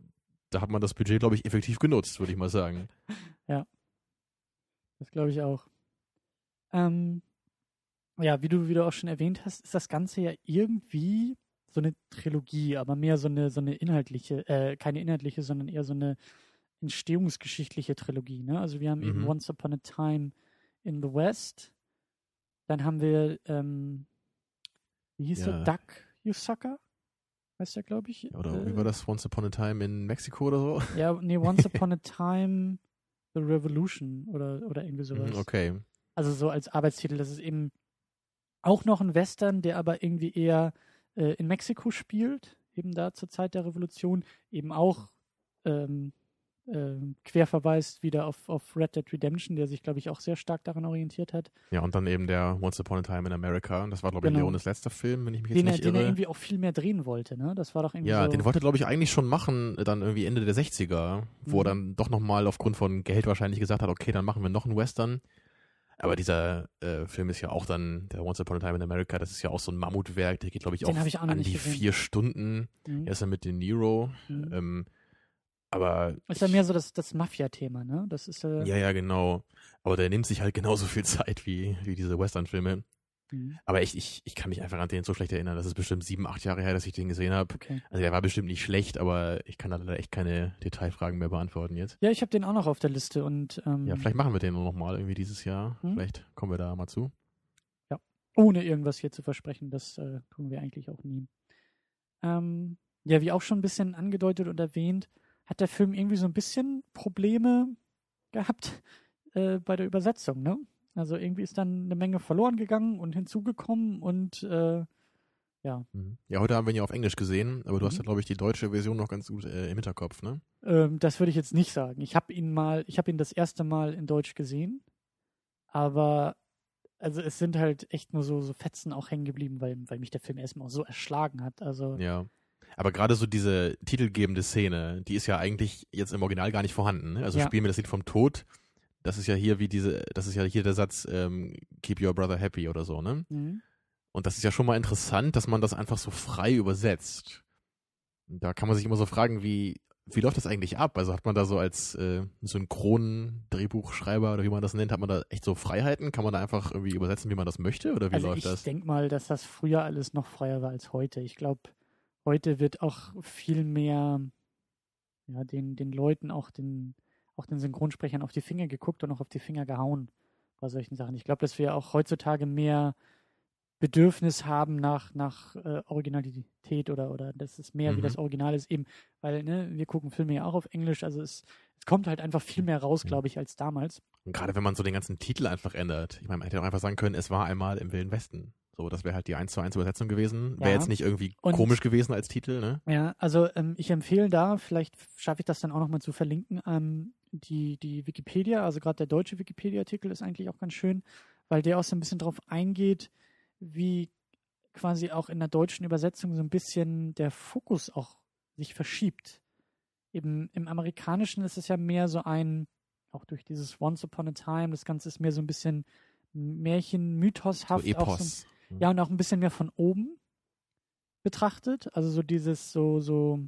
da hat man das Budget, glaube ich, effektiv genutzt, würde ich mal sagen. Ja. Das glaube ich auch. Ähm, ja, wie du, wie du auch schon erwähnt hast, ist das Ganze ja irgendwie so eine Trilogie, aber mehr so eine, so eine inhaltliche, äh, keine inhaltliche, sondern eher so eine entstehungsgeschichtliche Trilogie. Ne? Also wir haben mhm. eben Once Upon a Time in the West, dann haben wir, ähm, wie hieß ja. der? Duck, You Sucker? Heißt der, glaube ich. Oder äh, wie war das? Once Upon a Time in Mexiko oder so? Ja, nee, Once Upon a Time The Revolution oder, oder irgendwie mhm, sowas. Okay. Also so als Arbeitstitel. Das ist eben auch noch ein Western, der aber irgendwie eher äh, in Mexiko spielt, eben da zur Zeit der Revolution, eben auch ähm, äh, Querverweis wieder auf, auf Red Dead Redemption, der sich, glaube ich, auch sehr stark daran orientiert hat. Ja, und dann eben der Once Upon a Time in America. Das war, glaube ich, genau. Leones letzter Film, wenn ich mich den jetzt nicht er, irre. Den er irgendwie auch viel mehr drehen wollte, ne? Das war doch irgendwie Ja, so den wollte er, glaube ich, eigentlich schon machen, dann irgendwie Ende der 60er, wo mhm. er dann doch nochmal aufgrund von Geld wahrscheinlich gesagt hat, okay, dann machen wir noch einen Western. Aber dieser äh, Film ist ja auch dann, der Once Upon a Time in America, das ist ja auch so ein Mammutwerk, der geht, glaube ich, auch, ich auch an die gesehen. vier Stunden. Mhm. Er ist ja mit De Niro. Mhm. Ähm, aber. Ist ja mehr so das, das Mafia-Thema, ne? Das ist äh Ja, ja, genau. Aber der nimmt sich halt genauso viel Zeit wie, wie diese Western-Filme. Mhm. Aber echt, ich, ich kann mich einfach an den so schlecht erinnern. Das ist bestimmt sieben, acht Jahre her, dass ich den gesehen habe. Okay. Also der war bestimmt nicht schlecht, aber ich kann da leider echt keine Detailfragen mehr beantworten jetzt. Ja, ich habe den auch noch auf der Liste und ähm, Ja, vielleicht machen wir den noch mal irgendwie dieses Jahr. Mhm. Vielleicht kommen wir da mal zu. Ja, ohne irgendwas hier zu versprechen, das äh, tun wir eigentlich auch nie. Ähm, ja, wie auch schon ein bisschen angedeutet und erwähnt, hat der Film irgendwie so ein bisschen Probleme gehabt äh, bei der Übersetzung, ne? Also irgendwie ist dann eine Menge verloren gegangen und hinzugekommen und äh, ja. Mhm. Ja, heute haben wir ihn ja auf Englisch gesehen, aber du mhm. hast ja, glaube ich, die deutsche Version noch ganz gut äh, im Hinterkopf, ne? Ähm, das würde ich jetzt nicht sagen. Ich habe ihn mal, ich habe ihn das erste Mal in Deutsch gesehen, aber also es sind halt echt nur so, so Fetzen auch hängen geblieben, weil, weil mich der Film erstmal auch so erschlagen hat. Also ja. Aber gerade so diese titelgebende Szene, die ist ja eigentlich jetzt im Original gar nicht vorhanden. Ne? Also ja. spielen wir das Lied vom Tod das ist ja hier wie diese, das ist ja hier der Satz, ähm, keep your brother happy oder so, ne? Mhm. Und das ist ja schon mal interessant, dass man das einfach so frei übersetzt. Da kann man sich immer so fragen, wie, wie läuft das eigentlich ab? Also hat man da so als äh, Synchron-Drehbuchschreiber oder wie man das nennt, hat man da echt so Freiheiten? Kann man da einfach irgendwie übersetzen, wie man das möchte? Oder wie also läuft ich das? Ich denke mal, dass das früher alles noch freier war als heute. Ich glaube, heute wird auch viel mehr ja, den, den Leuten auch den, auch den Synchronsprechern auf die Finger geguckt und auch auf die Finger gehauen bei solchen Sachen. Ich glaube, dass wir auch heutzutage mehr Bedürfnis haben nach, nach äh, Originalität oder, oder dass es mehr mhm. wie das Original ist, eben, weil ne, wir gucken Filme ja auch auf Englisch, also es, es kommt halt einfach viel mehr raus, glaube ich, als damals. Und gerade wenn man so den ganzen Titel einfach ändert. Ich meine, man hätte auch einfach sagen können, es war einmal im Wilden Westen. So, das wäre halt die 1 zu 1 Übersetzung gewesen. Wäre ja. jetzt nicht irgendwie und, komisch gewesen als Titel, ne? Ja, also ähm, ich empfehle da, vielleicht schaffe ich das dann auch nochmal zu verlinken, ähm, die, die Wikipedia, also gerade der deutsche Wikipedia-Artikel ist eigentlich auch ganz schön, weil der auch so ein bisschen drauf eingeht, wie quasi auch in der deutschen Übersetzung so ein bisschen der Fokus auch sich verschiebt. Eben im Amerikanischen ist es ja mehr so ein, auch durch dieses Once Upon a Time, das Ganze ist mehr so ein bisschen Märchen, Mythoshaft. So Epos. So, ja, und auch ein bisschen mehr von oben betrachtet. Also so dieses so, so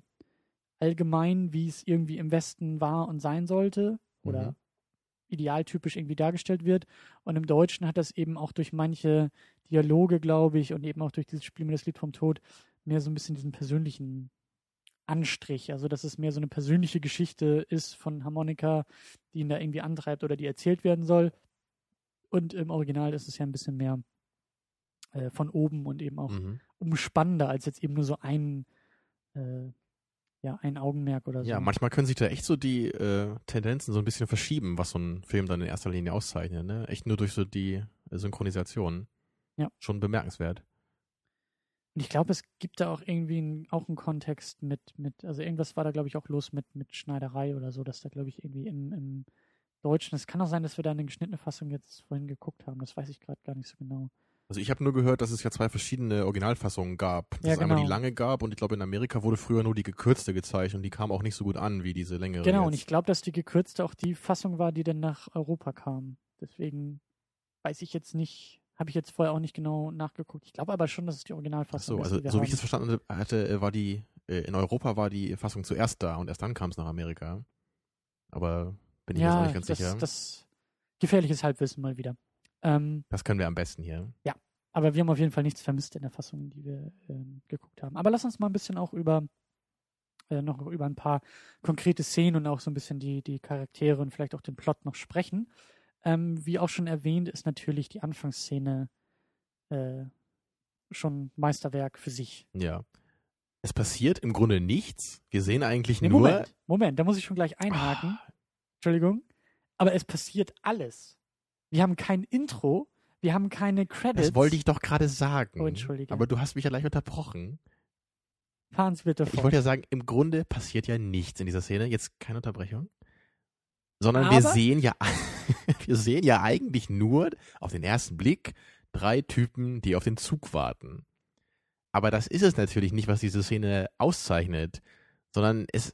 allgemein, wie es irgendwie im Westen war und sein sollte. Oder mhm. idealtypisch irgendwie dargestellt wird. Und im Deutschen hat das eben auch durch manche Dialoge, glaube ich, und eben auch durch dieses Spiel mit das Lied vom Tod mehr so ein bisschen diesen persönlichen Anstrich. Also, dass es mehr so eine persönliche Geschichte ist von Harmonika, die ihn da irgendwie antreibt oder die erzählt werden soll. Und im Original ist es ja ein bisschen mehr äh, von oben und eben auch mhm. umspannender als jetzt eben nur so ein, äh, ja, ein Augenmerk oder so. Ja, manchmal können sich da echt so die äh, Tendenzen so ein bisschen verschieben, was so ein Film dann in erster Linie auszeichnet. Ne? Echt nur durch so die Synchronisation. Ja. Schon bemerkenswert. Und ich glaube, es gibt da auch irgendwie ein, auch einen Kontext mit, mit, also irgendwas war da, glaube ich, auch los mit, mit Schneiderei oder so, dass da, glaube ich, irgendwie im, im Deutschen, es kann auch sein, dass wir da eine geschnittene Fassung jetzt vorhin geguckt haben, das weiß ich gerade gar nicht so genau. Also ich habe nur gehört, dass es ja zwei verschiedene Originalfassungen gab. Dass ja, es genau. einmal die lange gab und ich glaube in Amerika wurde früher nur die gekürzte gezeigt und die kam auch nicht so gut an wie diese längere. Genau, jetzt. und ich glaube, dass die gekürzte auch die Fassung war, die dann nach Europa kam. Deswegen weiß ich jetzt nicht, Habe ich jetzt vorher auch nicht genau nachgeguckt. Ich glaube aber schon, dass es die Ach Originalfassung so, ist. also so wie haben. ich es verstanden hatte, äh, war die, äh, in Europa war die Fassung zuerst da und erst dann kam es nach Amerika. Aber bin ich mir jetzt auch ja, nicht ganz das, sicher. das gefährliches Halbwissen mal wieder. Ähm, Das können wir am besten hier. aber wir haben auf jeden Fall nichts vermisst in der Fassung, die wir ähm, geguckt haben. Aber lass uns mal ein bisschen auch über äh, noch über ein paar konkrete Szenen und auch so ein bisschen die, die Charaktere und vielleicht auch den Plot noch sprechen. Ähm, wie auch schon erwähnt, ist natürlich die Anfangsszene äh, schon Meisterwerk für sich. Ja. Es passiert im Grunde nichts. Wir sehen eigentlich Nee, nur. Moment, Moment, da muss ich schon gleich einhaken. Entschuldigung. Aber es passiert alles. Wir haben kein Intro, wir haben keine Credits. Das wollte ich doch gerade sagen. Oh, entschuldige. Aber du hast mich ja gleich unterbrochen. Fahren Sie bitte Ich fort. wollte ja sagen, im Grunde passiert ja nichts in dieser Szene. Jetzt keine Unterbrechung. Sondern wir sehen ja, wir sehen ja eigentlich nur auf den ersten Blick drei Typen, die auf den Zug warten. Aber das ist es natürlich nicht, was diese Szene auszeichnet, sondern es,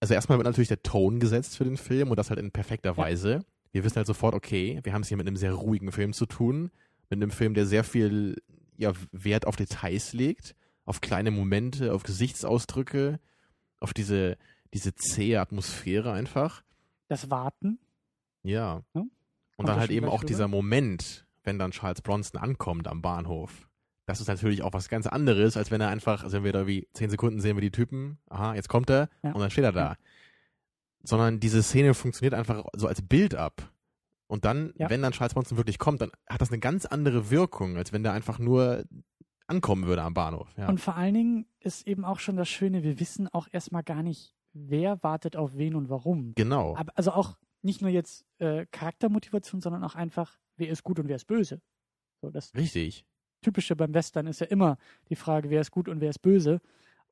also erstmal wird natürlich der Ton gesetzt für den Film und das halt in perfekter Weise. Wir wissen halt sofort, okay, wir haben es hier mit einem sehr ruhigen Film zu tun, mit einem Film, der sehr viel ja, Wert auf Details legt, auf kleine Momente, auf Gesichtsausdrücke, auf diese, diese zähe Atmosphäre einfach. das Warten. Ja. Ja, Und kommt dann da halt eben auch dieser. Moment, wenn dann Charles Bronson ankommt am Bahnhof. Das ist natürlich auch was ganz anderes, als wenn er einfach, also wenn wir da wie zehn Sekunden sehen wir die Typen, aha, jetzt kommt er Ja. und dann steht er da. Ja. Sondern diese Szene funktioniert einfach so als Bild ab. Und dann, Ja. wenn dann Charles Bronson wirklich kommt, dann hat das eine ganz andere Wirkung, als wenn der einfach nur ankommen würde am Bahnhof. Ja. Und vor allen Dingen ist eben auch schon das Schöne, wir wissen auch erstmal gar nicht, wer wartet auf wen und warum. genau. Aber, also auch nicht nur jetzt äh, Charaktermotivation, sondern auch einfach, wer ist gut und wer ist böse. So, das Richtig. Typische beim Western ist ja immer die Frage, wer ist gut und wer ist böse.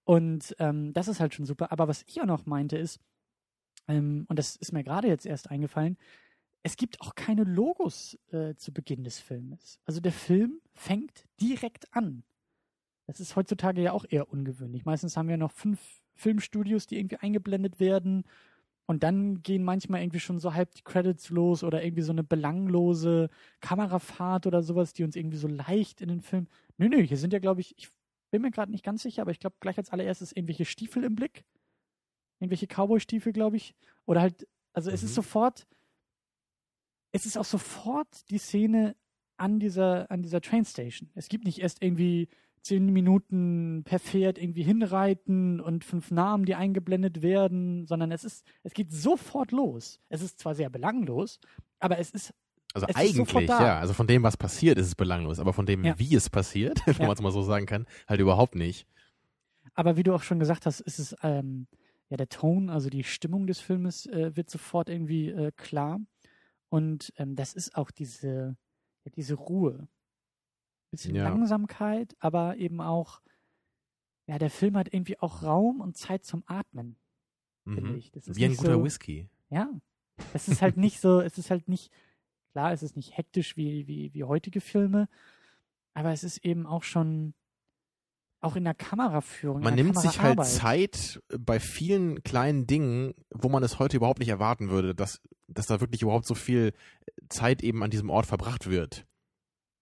Und ähm, das ist halt schon super. Aber was ich auch noch meinte ist, ähm, und das ist mir gerade jetzt erst eingefallen, es gibt auch keine Logos äh, zu Beginn des Filmes. Also der Film fängt direkt an. Das ist heutzutage ja auch eher ungewöhnlich. Meistens haben wir noch fünf Filmstudios, die irgendwie eingeblendet werden. Und dann gehen manchmal irgendwie schon so halb die Credits los oder irgendwie so eine belanglose Kamerafahrt oder sowas, die uns irgendwie so leicht in den Film. Nö, nö, hier sind ja, glaube ich, ich bin mir gerade nicht ganz sicher, aber ich glaube gleich als allererstes irgendwelche Stiefel im Blick. Irgendwelche Cowboy-Stiefel, glaube ich. Oder halt, also es Mhm. ist sofort, es ist auch sofort die Szene an dieser, an dieser Trainstation. Es gibt nicht erst irgendwie zehn Minuten per Pferd irgendwie hinreiten und fünf Namen, die eingeblendet werden, sondern es ist, es geht sofort los. Es ist zwar sehr belanglos, aber es ist, Also es eigentlich, ja. Also von dem, was passiert, ist es belanglos. Aber von dem, Ja. wie es passiert, wenn Ja. man es mal so sagen kann, halt überhaupt nicht. aber wie du auch schon gesagt hast, ist es, ähm, ja, der Ton, also die Stimmung des Filmes äh, wird sofort irgendwie äh, klar. Und ähm, das ist auch diese, ja, diese Ruhe. Bisschen Ja. Langsamkeit, aber eben auch, ja, der Film hat irgendwie auch Raum und Zeit zum Atmen, finde Mhm. ich. Das ist Wie ein guter so, Whisky. Ja. Es ist halt nicht so, es ist halt nicht, klar, es ist nicht hektisch wie, wie, wie heutige Filme, aber es ist eben auch schon, auch in der Kameraführung. Man der nimmt sich halt. Zeit bei vielen kleinen Dingen, wo man es heute überhaupt nicht erwarten würde, dass, dass da wirklich überhaupt so viel Zeit eben an diesem Ort verbracht wird.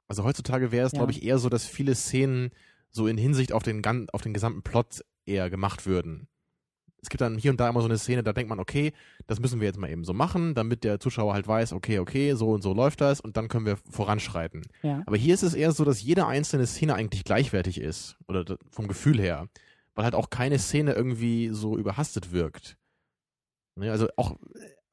Also heutzutage wäre es, Ja. glaube ich, eher so, dass viele Szenen so in Hinsicht auf den, auf den gesamten Plot eher gemacht würden. Es gibt dann hier und da immer so eine Szene, da denkt man, okay, das müssen wir jetzt mal eben so machen, damit der Zuschauer halt weiß, okay, okay, so und so läuft das und dann können wir voranschreiten. Ja. Aber hier ist es eher so, dass jede einzelne Szene eigentlich gleichwertig ist. Oder vom Gefühl her. Weil halt auch keine Szene irgendwie so überhastet wirkt. Ne, also auch, äh,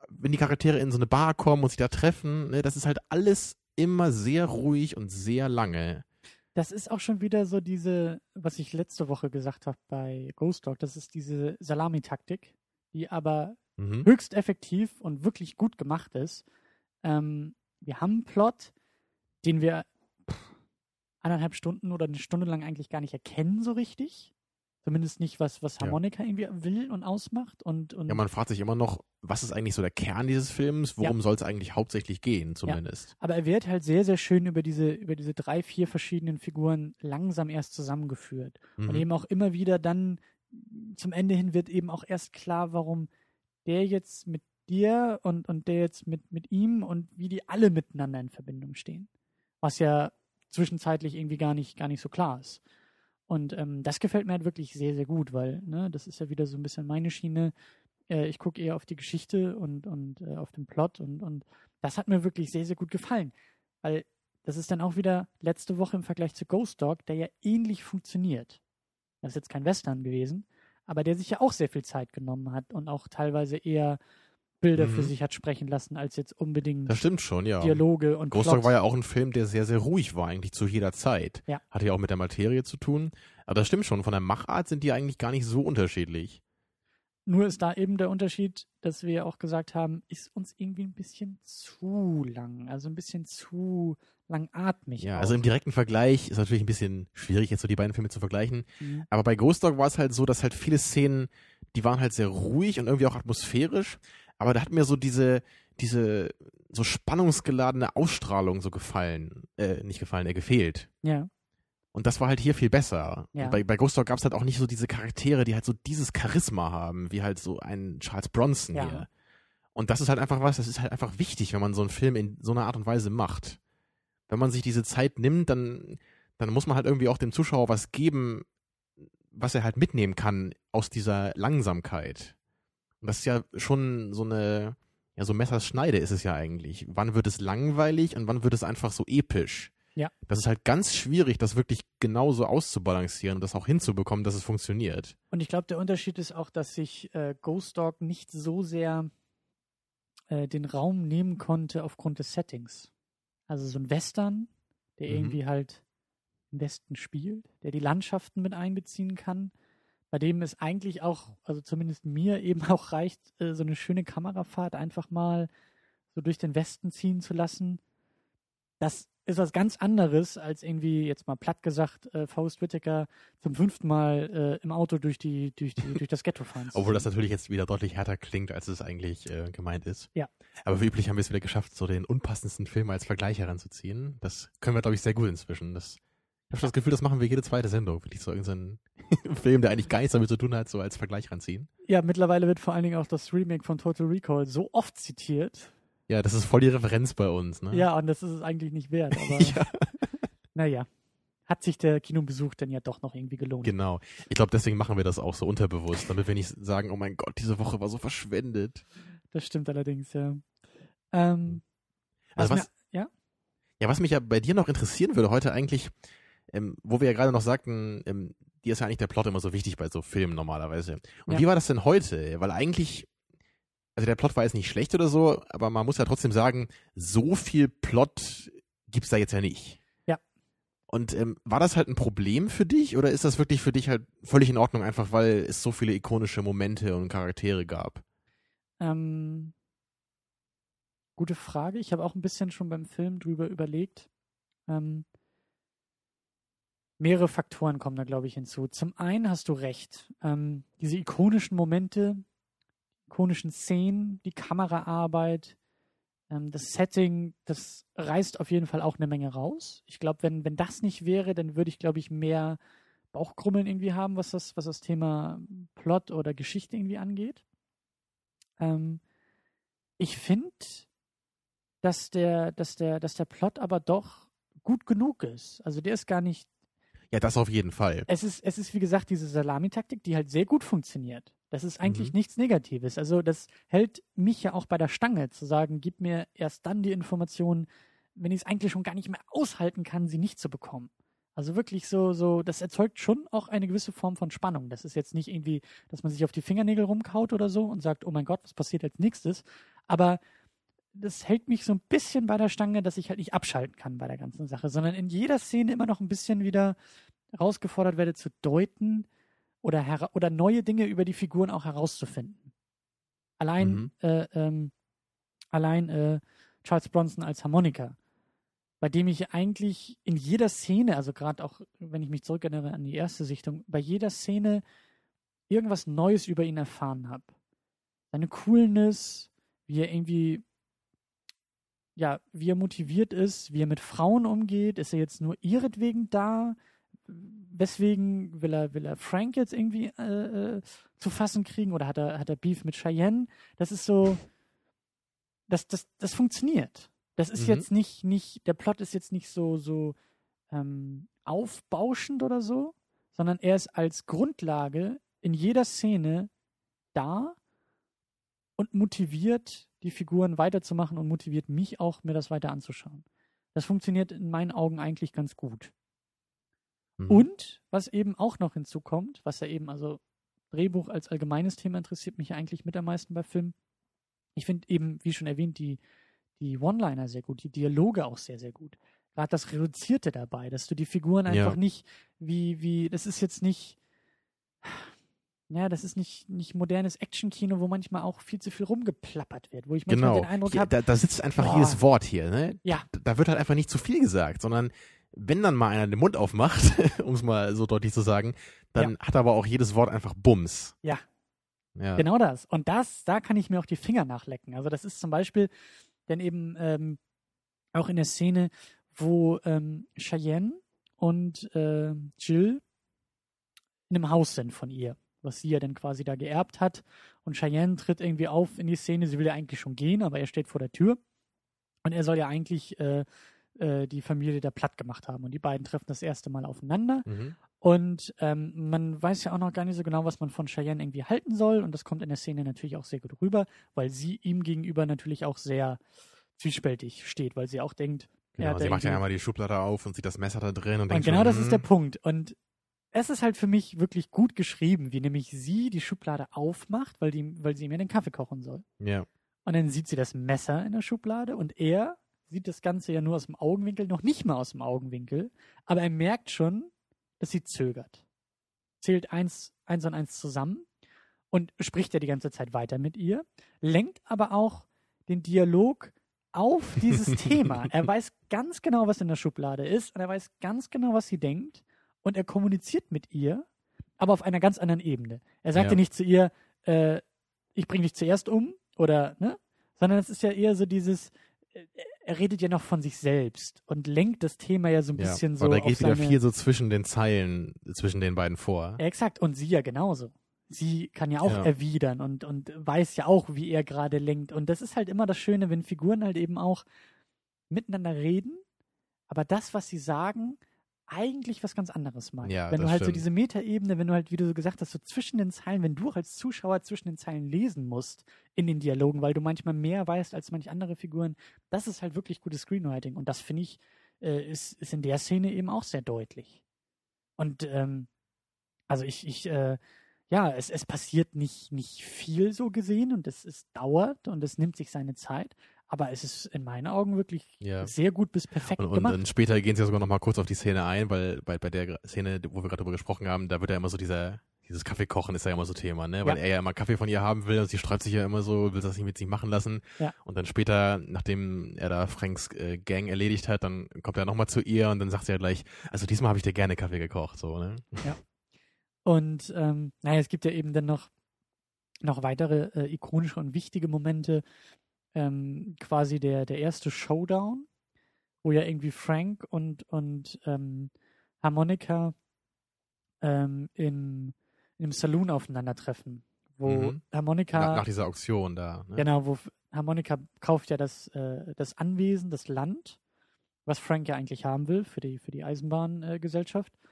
wenn die Charaktere in so eine Bar kommen und sich da treffen, ne, das ist halt alles immer sehr ruhig und sehr lange. Das ist auch schon wieder so diese, was ich letzte Woche gesagt habe bei Ghost Dog, das ist diese Salami-Taktik, die aber Mhm. höchst effektiv und wirklich gut gemacht ist. Ähm, wir haben einen Plot, den wir pff, anderthalb Stunden oder eine Stunde lang eigentlich gar nicht erkennen so richtig. Zumindest nicht, was, was Ja. Harmonika irgendwie will und ausmacht. Und, und Ja, man fragt sich immer noch, was ist eigentlich so der Kern dieses Films? Worum soll es eigentlich hauptsächlich gehen, zumindest? Aber er wird halt sehr, sehr schön über diese, über diese drei, vier verschiedenen Figuren langsam erst zusammengeführt. Und Mhm. eben auch immer wieder dann zum Ende hin wird eben auch erst klar, warum der jetzt mit dir und, und der jetzt mit, mit ihm und wie die alle miteinander in Verbindung stehen. was ja zwischenzeitlich irgendwie gar nicht, gar nicht so klar ist. Und ähm, das gefällt mir halt wirklich sehr, sehr gut, weil, ne, das ist ja wieder so ein bisschen meine Schiene. Äh, ich gucke eher auf die Geschichte und, und äh, auf den Plot und, und das hat mir wirklich sehr, sehr gut gefallen. Weil das ist dann auch wieder letzte Woche im Vergleich zu Ghost Dog, der ja ähnlich funktioniert. Das ist jetzt kein Western gewesen, aber der sich ja auch sehr viel Zeit genommen hat und auch teilweise eher Bilder für Mhm. sich hat sprechen lassen, als jetzt unbedingt Das stimmt schon, ja. Dialoge und Ghost Plot. Dog war ja auch ein Film, der sehr, sehr ruhig war, eigentlich zu jeder Zeit. Ja. Hatte ja auch mit der Materie zu tun. Aber das stimmt schon, von der Machart sind die eigentlich gar nicht so unterschiedlich. Nur ist da eben der Unterschied, dass wir auch gesagt haben, ist uns irgendwie ein bisschen zu lang, also ein bisschen zu langatmig. Ja, auch. also im direkten Vergleich ist natürlich ein bisschen schwierig, jetzt so die beiden Filme zu vergleichen. Mhm. Aber bei Ghost Dog war es halt so, dass halt viele Szenen, die waren halt sehr ruhig und irgendwie auch atmosphärisch. Aber da hat mir so diese, diese so spannungsgeladene Ausstrahlung so gefallen, äh, nicht gefallen, äh, gefehlt. Ja, Und das war halt hier viel besser. Ja. Bei, bei Ghost Dog gab es halt auch nicht so diese Charaktere, die halt so dieses Charisma haben, wie halt so ein Charles Bronson Ja. hier. Und das ist halt einfach was, das ist halt einfach wichtig, wenn man so einen Film in so einer Art und Weise macht. Wenn man sich diese Zeit nimmt, dann, dann muss man halt irgendwie auch dem Zuschauer was geben, was er halt mitnehmen kann aus dieser Langsamkeit. Und das ist ja schon so eine, ja, so Messerschneide ist es ja eigentlich. Wann wird es langweilig und wann wird es einfach so episch? Ja. Das ist halt ganz schwierig, das wirklich genauso auszubalancieren und das auch hinzubekommen, dass es funktioniert. und ich glaube, der Unterschied ist auch, dass sich äh, Ghost Dog nicht so sehr äh, den Raum nehmen konnte aufgrund des Settings. Also so ein Western, der Mhm. irgendwie halt im Westen spielt, der die Landschaften mit einbeziehen kann, bei dem es eigentlich auch, also zumindest mir eben auch reicht, äh, so eine schöne Kamerafahrt einfach mal so durch den Westen ziehen zu lassen. Das ist was ganz anderes, als irgendwie, jetzt mal platt gesagt, äh, Faust Whittaker zum fünften Mal äh, im Auto durch die, durch die, durch das Ghetto fahren. zu Obwohl das natürlich jetzt wieder deutlich härter klingt, als es eigentlich äh, gemeint ist. Ja. Aber wie üblich haben wir es wieder geschafft, so den unpassendsten Film als Vergleich heranzuziehen. Das können wir, glaube ich, sehr gut inzwischen. Das, habe schon das Gefühl, das machen wir jede zweite Sendung. Wirklich so irgendeinen Film, der eigentlich gar nichts damit zu tun hat, so als Vergleich ranziehen. Ja, mittlerweile wird vor allen Dingen auch das Remake von Total Recall so oft zitiert. Ja, das ist voll die Referenz bei uns, ne? Ja, und das ist es eigentlich nicht wert. Aber ja. naja, hat sich der Kinobesuch dann ja doch noch irgendwie gelohnt. Genau. Ich glaube, deswegen machen wir das auch so unterbewusst, damit wir nicht sagen, oh mein Gott, diese Woche war so verschwendet. Das stimmt allerdings, ja. Ähm, Also was was, mir, ja? Ja, was mich ja bei dir noch interessieren würde heute eigentlich, ähm, wo wir ja gerade noch sagten, ähm, dir ist ja eigentlich der Plot immer so wichtig bei so Filmen normalerweise. Und Ja. wie war das denn heute? Weil eigentlich, also der Plot war jetzt nicht schlecht oder so, aber man muss ja trotzdem sagen, so viel Plot gibt's da jetzt ja nicht. Ja. Und ähm, war das halt ein Problem für dich oder ist das wirklich für dich halt völlig in Ordnung, einfach weil es so viele ikonische Momente und Charaktere gab? Ähm, gute Frage. Ich habe auch ein bisschen schon beim Film drüber überlegt. Ähm, mehrere Faktoren kommen da, glaube ich, hinzu. Zum einen hast du recht. Ähm, diese ikonischen Momente, ikonischen Szenen, die Kameraarbeit, ähm, das Setting, das reißt auf jeden Fall auch eine Menge raus. Ich glaube, wenn, wenn das nicht wäre, dann würde ich, glaube ich, mehr Bauchkrummeln irgendwie haben, was das, was das Thema Plot oder Geschichte irgendwie angeht. Ähm, ich finde, dass der, dass der, dass der Plot aber doch gut genug ist. Also der ist gar nicht. Ja, das auf jeden Fall. Es ist, es ist wie gesagt diese Salamitaktik, die halt sehr gut funktioniert. Das ist eigentlich Mhm. nichts Negatives. Also das hält mich ja auch bei der Stange, zu sagen, gib mir erst dann die Informationen, wenn ich es eigentlich schon gar nicht mehr aushalten kann, sie nicht zu bekommen. Also wirklich so, so, das erzeugt schon auch eine gewisse Form von Spannung. Das ist jetzt nicht irgendwie, dass man sich auf die Fingernägel rumkaut oder so und sagt, oh mein Gott, was passiert als nächstes? Aber das hält mich so ein bisschen bei der Stange, dass ich halt nicht abschalten kann bei der ganzen Sache, sondern in jeder Szene immer noch ein bisschen wieder herausgefordert werde zu deuten oder, oder neue Dinge über die Figuren auch herauszufinden. Allein, Mhm. äh, ähm, allein äh, Charles Bronson als Harmonika, bei dem ich eigentlich in jeder Szene, also gerade auch, wenn ich mich zurückerinnere an die erste Sichtung, bei jeder Szene irgendwas Neues über ihn erfahren habe. Seine Coolness, wie er irgendwie, ja, wie er motiviert ist, wie er mit Frauen umgeht. Ist er jetzt nur ihretwegen da? Weswegen will er, will er Frank jetzt irgendwie äh, äh, zu fassen kriegen oder hat er, hat er Beef mit Cheyenne? Das ist so, das, das, das funktioniert. Das ist Mhm. jetzt nicht, nicht, der Plot ist jetzt nicht so, so ähm, aufbauschend oder so, sondern er ist als Grundlage in jeder Szene da und motiviert die Figuren weiterzumachen und motiviert mich auch, mir das weiter anzuschauen. Das funktioniert in meinen Augen eigentlich ganz gut. Mhm. Und was eben auch noch hinzukommt, was ja eben, also Drehbuch als allgemeines Thema interessiert mich eigentlich mit am meisten bei Filmen. Ich finde eben, wie schon erwähnt, die, die One-Liner sehr gut, die Dialoge auch sehr, sehr gut. Gerade das Reduzierte dabei, dass du die Figuren einfach Ja. nicht wie, wie, das ist jetzt nicht, ja, das ist nicht, nicht modernes Actionkino, wo manchmal auch viel zu viel rumgeplappert wird, wo ich manchmal Genau. den Eindruck habe, da, da sitzt einfach Boah. jedes Wort hier, ne? Ja. Da, wird halt einfach nicht zu viel gesagt, sondern wenn dann mal einer den Mund aufmacht, um es mal so deutlich zu sagen, dann hat aber auch jedes Wort einfach Bums. Ja. Ja. Genau das. Und das, da kann ich mir auch die Finger nachlecken. Also das ist zum Beispiel dann eben ähm, auch in der Szene, wo ähm, Cheyenne und äh, Jill in einem Haus sind von ihr, was sie ja dann quasi da geerbt hat. Und Cheyenne tritt irgendwie auf in die Szene. Sie will ja eigentlich schon gehen, aber er steht vor der Tür. Und er soll ja eigentlich äh, äh, die Familie da platt gemacht haben. Und die beiden treffen das erste Mal aufeinander. Mhm. Und ähm, man weiß ja auch noch gar nicht so genau, was man von Cheyenne irgendwie halten soll. Und das kommt in der Szene natürlich auch sehr gut rüber, weil sie ihm gegenüber natürlich auch sehr zwiespältig steht, weil sie auch denkt, Genau, sie macht ja einmal die Schublade auf und sieht das Messer da drin und, und denkt genau schon, das ist der hm, Punkt. Und es ist halt für mich wirklich gut geschrieben, wie nämlich sie die Schublade aufmacht, weil, die, weil sie ja den Kaffee kochen soll. Ja, Und dann sieht sie das Messer in der Schublade und er sieht das Ganze ja nur aus dem Augenwinkel, noch nicht mal aus dem Augenwinkel, aber er merkt schon, dass sie zögert. Zählt eins, eins und eins zusammen und spricht ja die ganze Zeit weiter mit ihr, lenkt aber auch den Dialog auf dieses Thema. Er weiß ganz genau, was in der Schublade ist und er weiß ganz genau, was sie denkt und er kommuniziert mit ihr, aber auf einer ganz anderen Ebene. Er sagt ja, Ja. nicht zu ihr, äh, ich bringe dich zuerst um oder, ne? Sondern es ist ja eher so dieses, äh, er redet ja noch von sich selbst und lenkt das Thema ja so ein ja. bisschen so Aber da geht wieder viel so zwischen den Zeilen, zwischen den beiden vor. Exakt, und sie ja genauso. Sie kann ja auch Ja. erwidern und, und weiß ja auch, wie er gerade lenkt. Und das ist halt immer das Schöne, wenn Figuren halt eben auch miteinander reden, aber das, was sie sagen, eigentlich was ganz anderes meint. Ja, wenn du halt so stimmt. diese Metaebene, wenn du halt, wie du so gesagt hast, so zwischen den Zeilen, wenn du auch als Zuschauer zwischen den Zeilen lesen musst in den Dialogen, weil du manchmal mehr weißt als manche andere Figuren, das ist halt wirklich gutes Screenwriting. Und das finde ich, äh, ist, ist in der Szene eben auch sehr deutlich. Und ähm, also ich, ich, äh, ja, es, es passiert nicht, nicht viel so gesehen und es, es dauert und es nimmt sich seine Zeit, aber es ist in meinen Augen wirklich Ja. sehr gut bis perfekt Und, und gemacht. dann später gehen sie ja sogar noch mal kurz auf die Szene ein, weil bei, bei der Szene, wo wir gerade drüber gesprochen haben, da wird ja immer so dieser, dieses Kaffeekochen ist ja immer so Thema, ne? Weil Ja. er ja immer Kaffee von ihr haben will und sie sträubt sich ja immer so, will das nicht mit sich machen lassen. Ja. Und dann später, nachdem er da Franks äh, Gang erledigt hat, dann kommt er nochmal zu ihr und dann sagt sie ja gleich, also diesmal habe ich dir gerne Kaffee gekocht, so, ne? Und ähm, naja, es gibt ja eben dann noch, noch weitere äh, ikonische und wichtige Momente. Ähm, quasi der, der erste Showdown, wo ja irgendwie Frank und, und ähm, Harmonica ähm, im, im Saloon aufeinandertreffen. Wo Mhm. Harmonica. Nach, nach dieser Auktion da. Ne? Genau, wo Harmonica kauft ja das, äh, das Anwesen, das Land, was Frank ja eigentlich haben will für die, für die Eisenbahngesellschaft. Äh.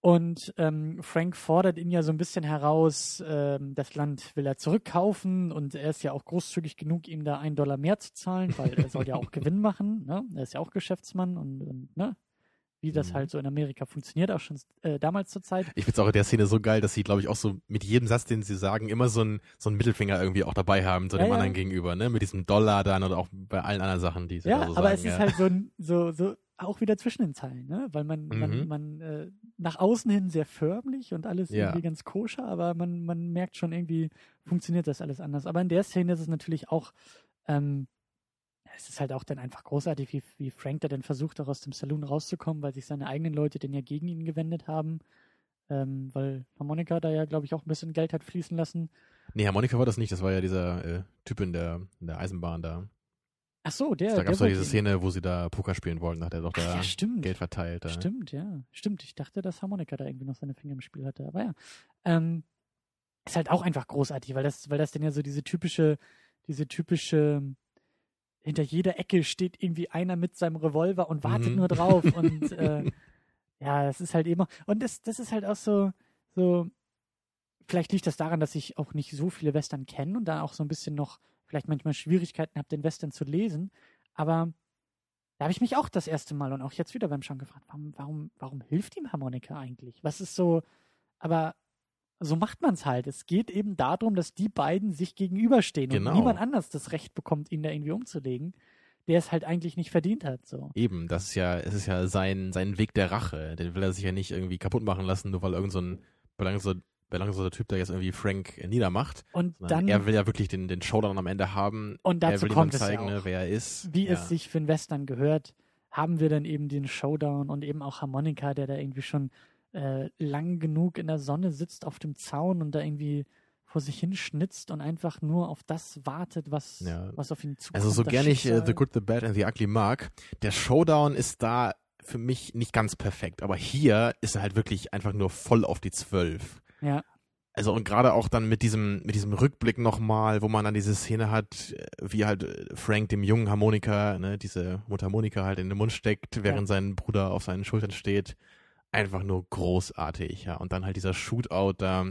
Und ähm, Frank fordert ihn ja so ein bisschen heraus, ähm, das Land will er zurückkaufen und er ist ja auch großzügig genug, ihm da einen Dollar mehr zu zahlen, weil er soll ja auch Gewinn machen. Ne? Er ist ja auch Geschäftsmann und, und ne? wie das Mhm. halt so in Amerika funktioniert, auch schon äh, damals zur Zeit. Ich find's auch in der Szene so geil, dass sie, glaube ich, auch so mit jedem Satz, den sie sagen, immer so einen so einen Mittelfinger irgendwie auch dabei haben, so Ja, dem ja. anderen gegenüber, ne? Mit diesem Dollar dann oder auch bei allen anderen Sachen, die sie Ja, da so aber sagen. es ist ja. halt so, ein- so, so auch wieder zwischen den Zeilen, ne? Weil man, man, Mhm. man äh, nach außen hin sehr förmlich und alles Ja. irgendwie ganz koscher, aber man, man merkt schon irgendwie, funktioniert das alles anders. Aber in der Szene ist es natürlich auch, ähm, es ist halt auch dann einfach großartig, wie, wie Frank da dann versucht, auch aus dem Saloon rauszukommen, weil sich seine eigenen Leute denn ja gegen ihn gewendet haben. Ähm, weil Harmonica da ja, glaube ich, auch ein bisschen Geld hat fließen lassen. Nee, Harmonika war das nicht, das war ja dieser äh, Typ in der, in der Eisenbahn da. Ach so, der. da gab es doch diese Szene, wo sie da Poker spielen wollten, hat er doch Ach, da ja. Geld verteilt. Da. Stimmt, ja. Stimmt. Ich dachte, dass Harmonika da irgendwie noch seine Finger im Spiel hatte. Aber ja. Ähm, ist halt auch einfach großartig, weil das, weil das dann ja so diese typische, diese typische hinter jeder Ecke steht irgendwie einer mit seinem Revolver und wartet Mhm. nur drauf. Und äh, ja, das ist halt eben. Und das, das ist halt auch so, so, vielleicht liegt das daran, dass ich auch nicht so viele Western kenne und da auch so ein bisschen noch vielleicht manchmal Schwierigkeiten habe, den Western zu lesen. Aber da habe ich mich auch das erste Mal und auch jetzt wieder beim Schauen gefragt, warum, warum, warum hilft ihm Harmonika eigentlich? Was ist so, aber so macht man es halt. Es geht eben darum, dass die beiden sich gegenüberstehen Genau. und niemand anders das Recht bekommt, ihn da irgendwie umzulegen, der es halt eigentlich nicht verdient hat. So. Eben, das ist ja, es ist ja sein, sein Weg der Rache. Den will er sich ja nicht irgendwie kaputt machen lassen, nur weil irgend so ein belangloser, belangloser Typ da jetzt irgendwie Frank niedermacht. Und dann, er will ja wirklich den, den Showdown am Ende haben. und er dazu will kommt jemandem es ja zeigen, auch. ne, wer er ist. wie ja. es sich für einen Western gehört, haben wir dann eben den Showdown und eben auch Harmonika, der da irgendwie schon äh, lang genug in der Sonne sitzt auf dem Zaun und da irgendwie vor sich hin schnitzt und einfach nur auf das wartet, was, Ja. was auf ihn zukommt. Also so gerne ich äh. The Good, The Bad and The Ugly mag, der Showdown ist da für mich nicht ganz perfekt, aber hier ist er halt wirklich einfach nur voll auf die Zwölf. Ja, Also und gerade auch dann mit diesem mit diesem Rückblick nochmal, wo man dann diese Szene hat, äh, wie halt äh, Frank dem jungen Harmonika, ne, diese Mundharmonika halt in den Mund steckt, während sein Bruder auf seinen Schultern steht, einfach nur großartig, ja. Und dann halt dieser Shootout da,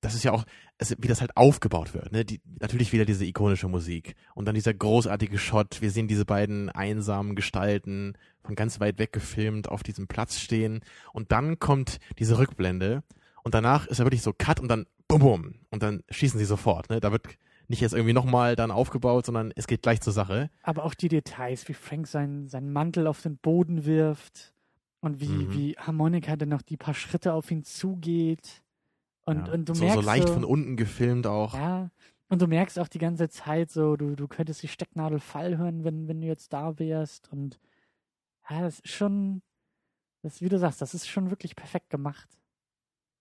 das ist ja auch, es, wie das halt aufgebaut wird, ne? Die, natürlich wieder diese ikonische Musik. Und dann dieser großartige Shot. Wir sehen diese beiden einsamen Gestalten von ganz weit weg gefilmt auf diesem Platz stehen. Und dann kommt diese Rückblende und danach ist er wirklich so Cut und dann bum bum und dann schießen sie sofort, ne? Da wird nicht jetzt irgendwie nochmal dann aufgebaut, sondern es geht gleich zur Sache. aber auch die Details, wie Frank seinen, seinen Mantel auf den Boden wirft und wie, Mhm. wie Harmonika dann noch die paar Schritte auf ihn zugeht. Und, ja. und du so, merkst so leicht so, von unten gefilmt auch. Ja, und du merkst auch die ganze Zeit so, du, du könntest die Stecknadel Fall hören, wenn, wenn du jetzt da wärst. Und ja, das ist schon, das, wie du sagst, das ist schon wirklich perfekt gemacht.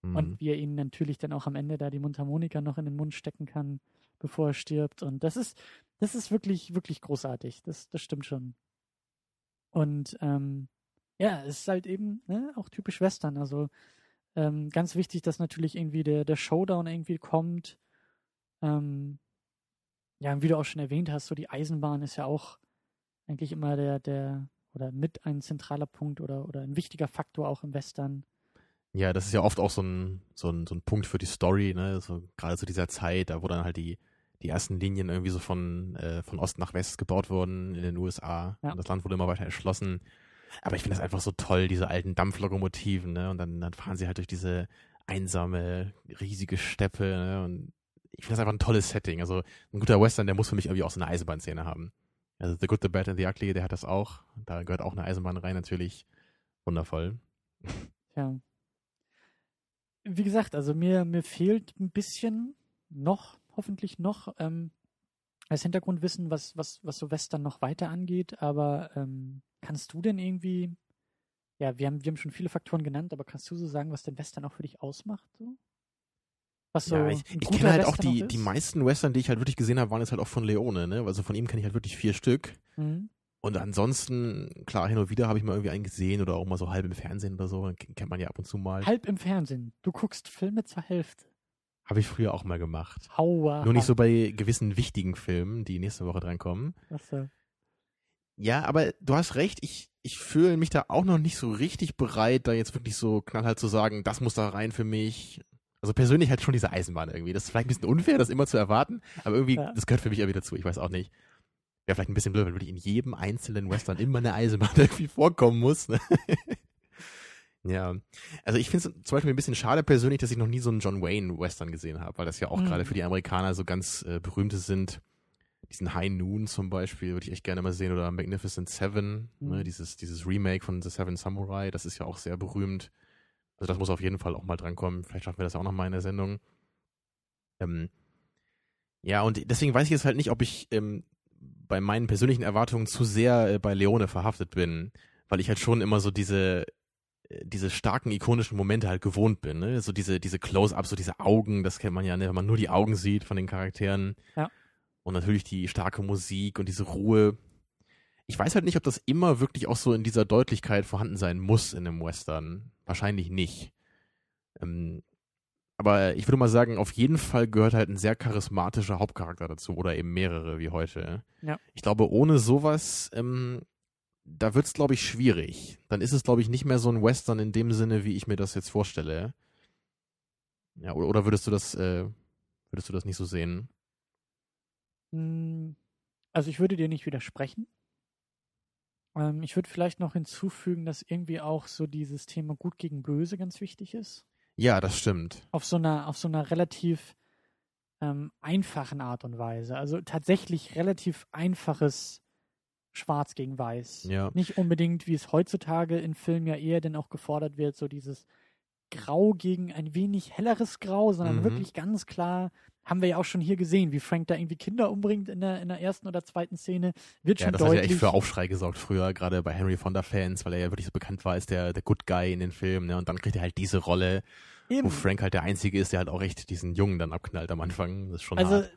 Mhm. Und wie er ihn natürlich dann auch am Ende da die Mundharmonika noch in den Mund stecken kann, bevor er stirbt. Und das ist, das ist wirklich, wirklich großartig. Das, das stimmt schon. Und ähm, ja, es ist halt eben ne, auch typisch Western. Also ähm, ganz wichtig, dass natürlich irgendwie der, der Showdown irgendwie kommt. Ähm, ja, wie du auch schon erwähnt hast, so die Eisenbahn ist ja auch eigentlich immer der, der, oder mit ein zentraler Punkt oder, oder ein wichtiger Faktor auch im Western. Ja, das ist ja oft auch so ein, so ein, so ein Punkt für die Story, ne? So, gerade zu dieser Zeit, da wo dann halt die, die ersten Linien irgendwie so von, äh, von Ost nach West gebaut wurden in den USA. Ja. Und das Land wurde immer weiter erschlossen. Aber ich finde das einfach so toll, diese alten Dampflokomotiven, ne? Und dann, dann fahren sie halt durch diese einsame, riesige Steppe, ne? Und ich finde das einfach ein tolles Setting. Also ein guter Western, der muss für mich irgendwie auch so eine Eisenbahnszene haben. Also The Good, The Bad and The Ugly, der hat das auch. Da gehört auch eine Eisenbahn rein, natürlich. Wundervoll. Ja. Wie gesagt, also mir, mir fehlt ein bisschen noch, hoffentlich noch, ähm, als Hintergrundwissen, was, was, was so Western noch weiter angeht, aber ähm, kannst du denn irgendwie, ja, wir haben, wir haben schon viele Faktoren genannt, aber kannst du so sagen, was den Western auch für dich ausmacht? So? Was so ja, ich, ich kenne halt auch die, die meisten Western, die ich halt wirklich gesehen habe, waren jetzt halt auch von Leone, ne? Also von ihm kenne ich halt wirklich vier Stück. Mhm. Und ansonsten, klar, hin und wieder habe ich mal irgendwie einen gesehen oder auch mal so halb im Fernsehen oder so. Kennt man ja ab und zu mal. Halb im Fernsehen. Du guckst Filme zur Hälfte. Habe ich früher auch mal gemacht. Hauer. Nur nicht so bei gewissen wichtigen Filmen, die nächste Woche drankommen. Achso. Ja, aber du hast recht, ich, ich fühle mich da auch noch nicht so richtig bereit, da jetzt wirklich so knallhart zu sagen, das muss da rein für mich. Also persönlich halt schon diese Eisenbahn irgendwie. Das ist vielleicht ein bisschen unfair, das immer zu erwarten, aber irgendwie, Ja. das gehört für mich irgendwie dazu, ich weiß auch nicht. Wäre vielleicht ein bisschen blöd, wenn wirklich in jedem einzelnen Western immer eine Eisenbahn irgendwie vorkommen muss. Ne? ja. Also ich finde es zum Beispiel ein bisschen schade persönlich, dass ich noch nie so einen John Wayne Western gesehen habe, weil das ja auch Mhm. gerade für die Amerikaner so ganz äh, berühmte sind. Diesen High Noon zum Beispiel würde ich echt gerne mal sehen oder Magnificent Seven, ne, Mhm. dieses, dieses Remake von The Seven Samurai, das ist ja auch sehr berühmt. Also das muss auf jeden Fall auch mal drankommen. Vielleicht schaffen wir das auch noch mal in der Sendung. Ähm, ja, und deswegen weiß ich jetzt halt nicht, ob ich ähm, bei meinen persönlichen Erwartungen zu sehr äh, bei Leone verhaftet bin, weil ich halt schon immer so diese äh, diese starken ikonischen Momente halt gewohnt bin, ne? So diese diese Close-ups, so diese Augen, das kennt man ja, ne? wenn man nur die Augen sieht von den Charakteren. Ja. Und natürlich die starke Musik und diese Ruhe. Ich weiß halt nicht, ob das immer wirklich auch so in dieser Deutlichkeit vorhanden sein muss in einem Western. Wahrscheinlich nicht. Ähm, Aber ich würde mal sagen, auf jeden Fall gehört halt ein sehr charismatischer Hauptcharakter dazu oder eben mehrere wie heute. Ja. Ich glaube, ohne sowas, ähm, da wird's glaube ich schwierig. Dann ist es glaube ich nicht mehr so ein Western in dem Sinne, wie ich mir das jetzt vorstelle. Ja, oder, oder würdest du das, äh, würdest du das nicht so sehen? Hm, Also ich würde dir nicht widersprechen. Ähm, ich würde vielleicht noch hinzufügen, dass irgendwie auch so dieses Thema Gut gegen Böse ganz wichtig ist. Ja, das stimmt. Auf so einer, auf so einer relativ ähm, einfachen Art und Weise. Also tatsächlich relativ einfaches Schwarz gegen Weiß. Ja. Nicht unbedingt, wie es heutzutage in Filmen ja eher denn auch gefordert wird, so dieses Grau gegen ein wenig helleres Grau, sondern Mhm. wirklich ganz klar, haben wir ja auch schon hier gesehen, wie Frank da irgendwie Kinder umbringt in der, in der ersten oder zweiten Szene, wird Ja, schon das hat ja deutlich. echt für Aufschrei gesorgt früher, gerade bei Henry Fonda-Fans, weil er ja wirklich so bekannt war als der, der Good Guy in den Filmen, ne? Und dann kriegt er halt diese Rolle, wo Eben. Frank halt der Einzige ist, der halt auch echt diesen Jungen dann abknallt am Anfang. Das ist schon Also hart.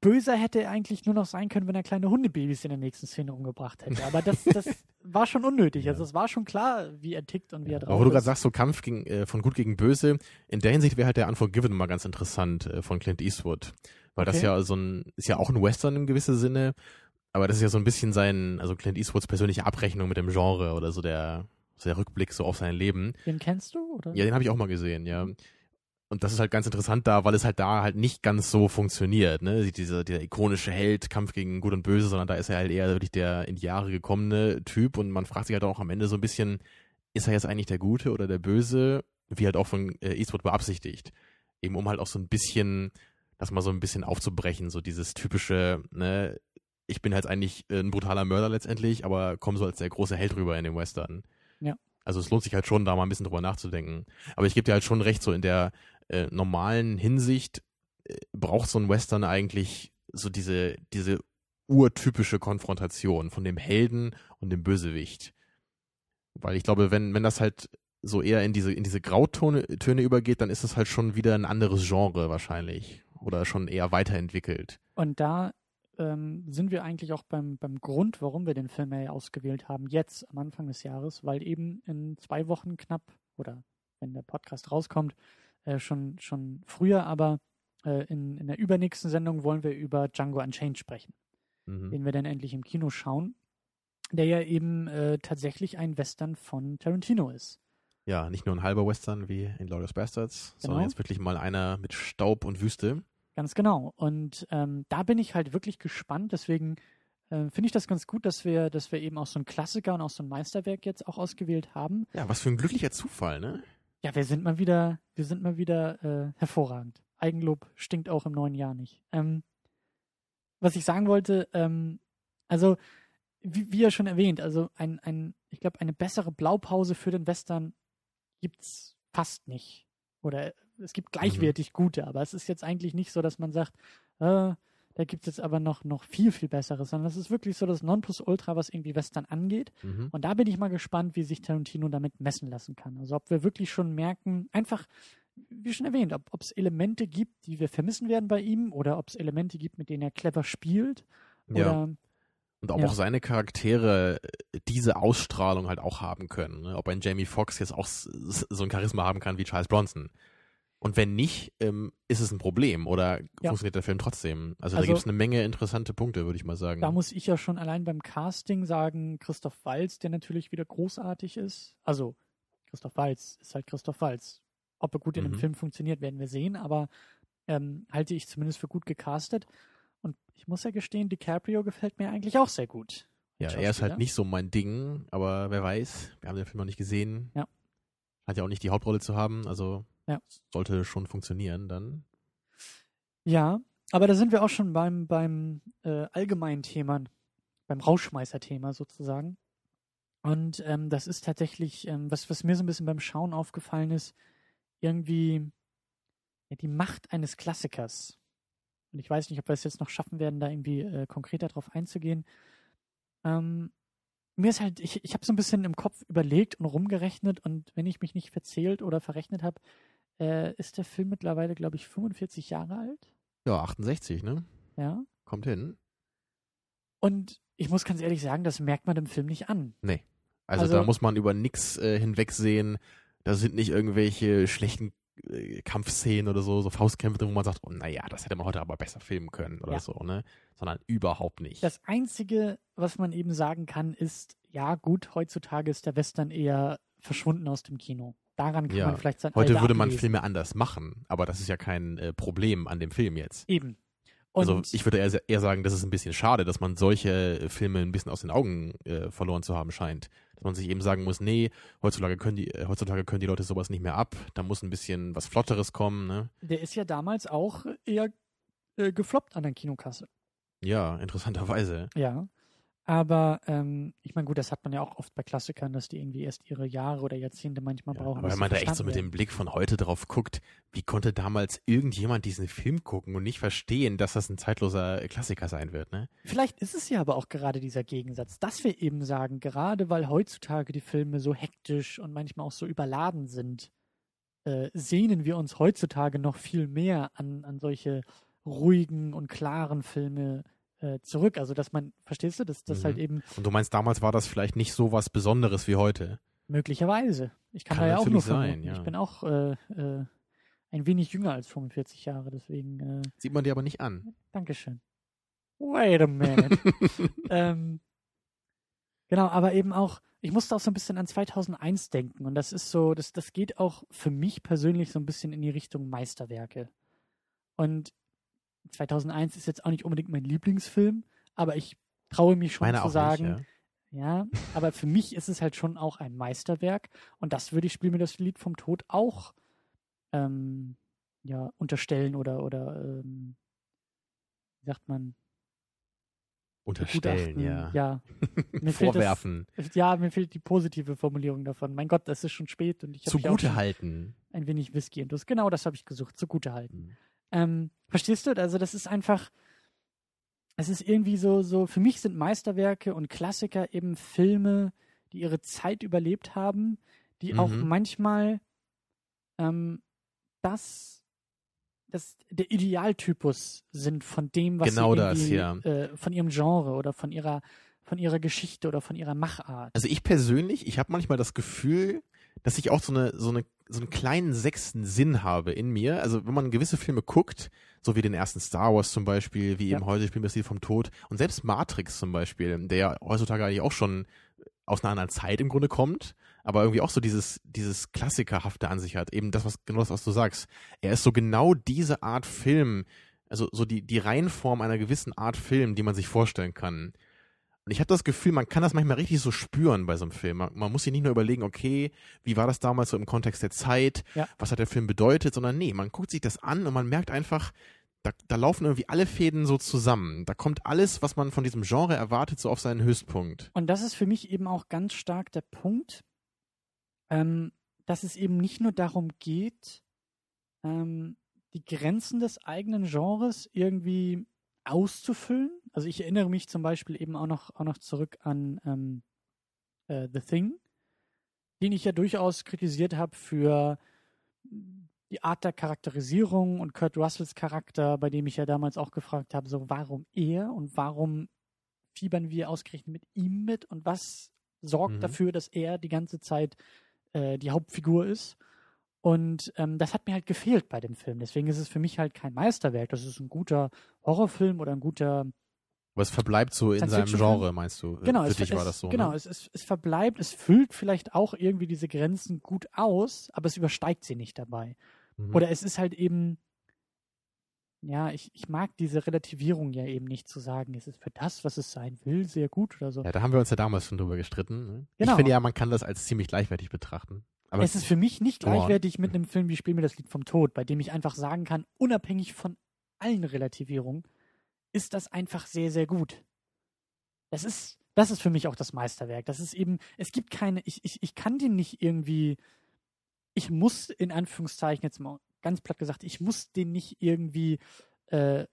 Böser hätte er eigentlich nur noch sein können, wenn er kleine Hundebabys in der nächsten Szene umgebracht hätte. Aber das, das war schon unnötig. Also es war schon klar, wie er tickt und wie er drauf Aber wo du gerade sagst, so Kampf gegen, äh, von Gut gegen Böse, in der Hinsicht wäre halt der Unforgiven mal ganz interessant äh, von Clint Eastwood. Weil das Okay. ja so ein, ist ja auch ein Western im gewissen Sinne, aber das ist ja so ein bisschen sein, also Clint Eastwoods persönliche Abrechnung mit dem Genre oder so der, so der Rückblick so auf sein Leben. Den kennst du? Oder? Ja, den habe ich auch mal gesehen, ja. Und das ist halt ganz interessant da, weil es halt da halt nicht ganz so funktioniert, ne? Dieser, dieser ikonische Held, Kampf gegen Gut und Böse, sondern da ist er halt eher wirklich der in die Jahre gekommene Typ und man fragt sich halt auch am Ende so ein bisschen, ist er jetzt eigentlich der Gute oder der Böse? Wie halt auch von äh, Eastwood beabsichtigt. Eben um halt auch so ein bisschen, das mal so ein bisschen aufzubrechen, so dieses typische, ne? Ich bin halt eigentlich äh, ein brutaler Mörder letztendlich, aber komm so als der große Held rüber in dem Western. Ja. Also es lohnt sich halt schon, da mal ein bisschen drüber nachzudenken. Aber ich gebe dir halt schon recht, so in der äh, normalen Hinsicht äh, braucht so ein Western eigentlich so diese, diese urtypische Konfrontation von dem Helden und dem Bösewicht. Weil ich glaube, wenn, wenn das halt so eher in diese, in diese Grautöne Töne übergeht, dann ist es halt schon wieder ein anderes Genre wahrscheinlich. Oder schon eher weiterentwickelt. Und da ähm, sind wir eigentlich auch beim, beim Grund, warum wir den Film ja ausgewählt haben, jetzt am Anfang des Jahres, weil eben in zwei Wochen knapp, oder wenn der Podcast rauskommt, äh, schon, schon früher, aber äh, in, in der übernächsten Sendung wollen wir über Django Unchained sprechen, Mhm. den wir dann endlich im Kino schauen, der ja eben äh, tatsächlich ein Western von Tarantino ist. Ja, nicht nur ein halber Western wie in Glorious Bastards, sondern Genau. jetzt wirklich mal einer mit Staub und Wüste. Ganz genau. Und ähm, da bin ich halt wirklich gespannt. Deswegen äh, finde ich das ganz gut, dass wir, dass wir eben auch so ein Klassiker und auch so ein Meisterwerk jetzt auch ausgewählt haben. Ja, was für ein glücklicher Zufall, ne? Ja, wir sind mal wieder, wir sind mal wieder äh, hervorragend. Eigenlob stinkt auch im neuen Jahr nicht. Ähm, was ich sagen wollte, ähm, also wie, wie ja schon erwähnt, also ein, ein, ich glaube, eine bessere Blaupause für den Western gibt's fast nicht. Oder es gibt gleichwertig gute, aber es ist jetzt eigentlich nicht so, dass man sagt, äh, da gibt es jetzt aber noch, noch viel, viel Besseres, sondern es ist wirklich so das Nonplusultra, was irgendwie Western angeht. Mhm. Und da bin ich mal gespannt, wie sich Tarantino damit messen lassen kann. Also ob wir wirklich schon merken, einfach, wie schon erwähnt, ob es Elemente gibt, die wir vermissen werden bei ihm oder ob es Elemente gibt, mit denen er clever spielt. Ja. Oder Und ob Ja. auch seine Charaktere äh, diese Ausstrahlung halt auch haben können. Ne? Ob ein Jamie Foxx jetzt auch so ein Charisma haben kann wie Charles Bronson. Und wenn nicht, ähm, ist es ein Problem oder Ja. funktioniert der Film trotzdem? Also, Also- da gibt es eine Menge interessante Punkte, würde ich mal sagen. da muss ich ja schon allein beim Casting sagen, Christoph Walz, der natürlich wieder großartig ist. Also Christoph Walz ist halt Christoph Walz. Ob er gut in dem Mhm. Film funktioniert, werden wir sehen, aber ähm, halte ich zumindest für gut gecastet. Und ich muss ja gestehen, DiCaprio gefällt mir eigentlich auch sehr gut. ja, er ist halt nicht so mein Ding, aber wer weiß, wir haben den Film noch nicht gesehen. Ja. Hat ja auch nicht die Hauptrolle zu haben, also Ja. sollte schon funktionieren dann. Ja, aber da sind wir auch schon beim, beim äh, allgemeinen Thema, beim Rauschmeißer-Thema sozusagen. Und ähm, das ist tatsächlich, ähm, was, was mir so ein bisschen beim Schauen aufgefallen ist, irgendwie ja, die Macht eines Klassikers. Und ich weiß nicht, ob wir es jetzt noch schaffen werden, da irgendwie äh, konkreter drauf einzugehen. Ähm, mir ist halt, ich, ich habe so ein bisschen im Kopf überlegt und rumgerechnet und wenn ich mich nicht verzählt oder verrechnet habe, äh, ist der Film mittlerweile, glaube ich, 45 Jahre alt. Ja, 68, ne? Ja. Kommt hin. Und ich muss ganz ehrlich sagen, das merkt man dem Film nicht an. Also, Also- da muss man über nix äh, hinwegsehen. Da sind nicht irgendwelche schlechten äh, Kampfszenen oder so, so Faustkämpfe, drin, wo man sagt, oh naja, das hätte man heute aber besser filmen können oder Ja. so, ne? Sondern überhaupt nicht. Das Einzige, was man eben sagen kann, ist, ja gut, heutzutage ist der Western eher verschwunden aus dem Kino. Daran kann Ja. man vielleicht sein heute Alter würde man ablesen. Filme anders machen, aber das ist ja kein äh, Problem an dem Film jetzt. Eben. Und also ich würde eher, eher sagen, das ist ein bisschen schade, dass man solche äh, Filme ein bisschen aus den Augen äh, verloren zu haben scheint. Dass man sich eben sagen muss, nee, heutzutage können die, äh, heutzutage können die Leute sowas nicht mehr ab, da muss ein bisschen was Flotteres kommen, ne? der ist ja damals auch eher äh, gefloppt an der Kinokasse. Ja, interessanterweise. Ja. Aber ähm, ich meine, gut, das hat man ja auch oft bei Klassikern, dass die irgendwie erst ihre Jahre oder Jahrzehnte manchmal Ja, brauchen. aber wenn man da echt so mit dem Blick von heute drauf guckt, wie konnte damals irgendjemand diesen Film gucken und nicht verstehen, dass das ein zeitloser Klassiker sein wird, ne? Vielleicht ist es ja aber auch gerade dieser Gegensatz, dass wir eben sagen, gerade weil heutzutage die Filme so hektisch und manchmal auch so überladen sind, äh, sehnen wir uns heutzutage noch viel mehr an, an solche ruhigen und klaren Filme äh, zurück. Also dass man, verstehst du, dass das Mhm. halt eben Und du meinst, damals war das vielleicht nicht so was Besonderes wie heute. möglicherweise. Ich kann, Kann da ja auch nur sein, ja. Ich bin auch äh, äh, ein wenig jünger als 45 Jahre, deswegen äh, Sieht man dir aber nicht an. Dankeschön. Wait a minute. ähm, genau, aber eben auch, ich musste auch so ein bisschen an 2001 denken und das ist so, das, das geht auch für mich persönlich so ein bisschen in die Richtung Meisterwerke. Und 2001 ist jetzt auch nicht unbedingt mein Lieblingsfilm, aber ich traue mich schon Meine zu sagen, nicht, ja. ja, aber für mich ist es halt schon auch ein Meisterwerk und das würde ich Spiel mir das Lied vom Tod auch ähm, ja, unterstellen oder, oder ähm, wie sagt man, Unterstellen, ja. ja. Mir fehlt Vorwerfen, Das, ja, mir fehlt die positive Formulierung davon. Mein Gott, das ist schon spät und ich habe zugute halten. ein wenig Whisky und das genau das habe ich gesucht, zugute halten. Mhm. Ähm, verstehst du? Also das ist einfach, es ist irgendwie so, so, für mich sind Meisterwerke und Klassiker eben Filme, die ihre Zeit überlebt haben, die auch Mhm. manchmal ähm, das, das der Idealtypus sind von dem, was Genau sie das, ja. äh, von ihrem Genre oder von ihrer von ihrer Geschichte oder von ihrer Machart. Also ich persönlich, ich habe manchmal das Gefühl, dass ich auch so eine so eine so einen kleinen sechsten Sinn habe in mir. Also wenn man gewisse Filme guckt, so wie den ersten Star Wars zum Beispiel, wie Ja. eben heute Spiel Lied vom Tod und selbst Matrix zum Beispiel, der ja heutzutage eigentlich auch schon aus einer anderen Zeit im Grunde kommt, aber irgendwie auch so dieses dieses klassikerhafte an sich hat. Eben das was genau das was du sagst. Er ist so genau diese Art Film, also so die die Reihenform einer gewissen Art Film, die man sich vorstellen kann. Und ich habe das Gefühl, man kann das manchmal richtig so spüren bei so einem Film. Man, man muss sich nicht nur überlegen, okay, wie war das damals so im Kontext der Zeit, Ja. was hat der Film bedeutet, sondern nee, man guckt sich das an und man merkt einfach, da, da laufen irgendwie alle Fäden so zusammen. Da kommt alles, was man von diesem Genre erwartet, so auf seinen Höchstpunkt. Und das ist für mich eben auch ganz stark der Punkt, ähm, dass es eben nicht nur darum geht, ähm, die Grenzen des eigenen Genres irgendwie auszufüllen. Also ich erinnere mich zum Beispiel eben auch noch, auch noch zurück an ähm, äh, The Thing, den ich ja durchaus kritisiert habe für die Art der Charakterisierung und Kurt Russells Charakter, bei dem ich ja damals auch gefragt habe, so warum er und warum fiebern wir ausgerechnet mit ihm mit und was sorgt Mhm. dafür, dass er die ganze Zeit äh, die Hauptfigur ist. Und ähm, das hat mir halt gefehlt bei dem Film. Deswegen ist es für mich halt kein Meisterwerk. Das ist ein guter Horrorfilm oder ein guter. Aber es verbleibt so in seinem? Genre, meinst du? Genau, Für es, dich es, war das so. Genau, Ne? es, es, es verbleibt, es füllt vielleicht auch irgendwie diese Grenzen gut aus, aber es übersteigt sie nicht dabei. Mhm. Oder es ist halt eben, ja, ich, ich mag diese Relativierung ja eben nicht zu sagen, es ist für das, was es sein will, sehr gut oder so. ja, da haben wir uns ja damals schon drüber gestritten. Ne? Genau. Ich finde ja, man kann das als ziemlich gleichwertig betrachten. Aber es ist für mich nicht gleichwertig mit einem Film wie Spiel mir das Lied vom Tod, bei dem ich einfach sagen kann, unabhängig von allen Relativierungen, ist das einfach sehr, sehr gut. Das ist, das ist für mich auch das Meisterwerk. Das ist eben, es gibt keine, ich, ich, ich kann den nicht irgendwie, ich muss in Anführungszeichen jetzt mal ganz platt gesagt, ich muss den nicht irgendwie, äh,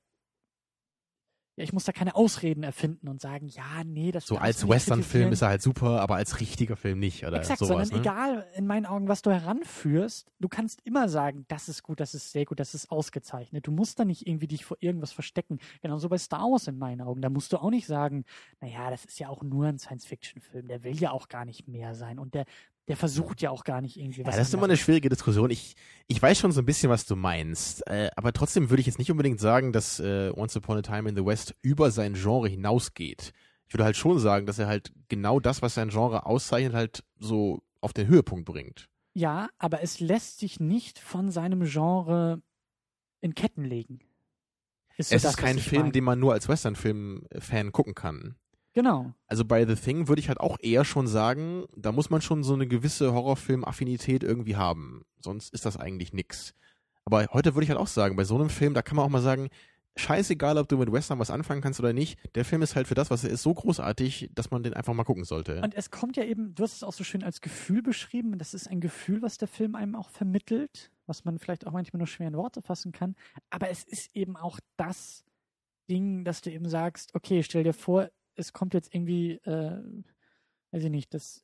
ja, ich muss da keine Ausreden erfinden und sagen, ja, nee, das so darfst als Western-Film ist er halt super, aber als richtiger Film nicht oder Exakt, sowas. sondern ne? egal in meinen Augen, was du heranführst, du kannst immer sagen, das ist gut, das ist sehr gut, das ist ausgezeichnet. Du musst da nicht irgendwie dich vor irgendwas verstecken. Genauso bei Star Wars in meinen Augen. Da musst du auch nicht sagen, naja, das ist ja auch nur ein Science-Fiction-Film, der will ja auch gar nicht mehr sein. Und der, der versucht ja auch gar nicht irgendwie was. Ja, das ist immer eine schwierige Diskussion. Ich, ich weiß schon so ein bisschen, was du meinst. Äh, aber trotzdem würde ich jetzt nicht unbedingt sagen, dass äh, Once Upon a Time in the West über sein Genre hinausgeht. Ich würde halt schon sagen, dass er halt genau das, was sein Genre auszeichnet, halt so auf den Höhepunkt bringt. Ja, aber es lässt sich nicht von seinem Genre in Ketten legen. Ist so es das, ist kein Film, mein. den man nur als Westernfilm-Fan gucken kann. Genau. Also bei The Thing würde ich halt auch eher schon sagen, da muss man schon so eine gewisse Horrorfilm-Affinität irgendwie haben. Sonst ist das eigentlich nix. Aber heute würde ich halt auch sagen, bei so einem Film, da kann man auch mal sagen, scheißegal, ob du mit Western was anfangen kannst oder nicht, der Film ist halt für das, was er ist, so großartig, dass man den einfach mal gucken sollte. Und es kommt ja eben, du hast es auch so schön als Gefühl beschrieben, das ist ein Gefühl, was der Film einem auch vermittelt, was man vielleicht auch manchmal nur schwer in Worte fassen kann, aber es ist eben auch das Ding, dass du eben sagst, okay, stell dir vor, es kommt jetzt irgendwie, äh, weiß ich nicht, das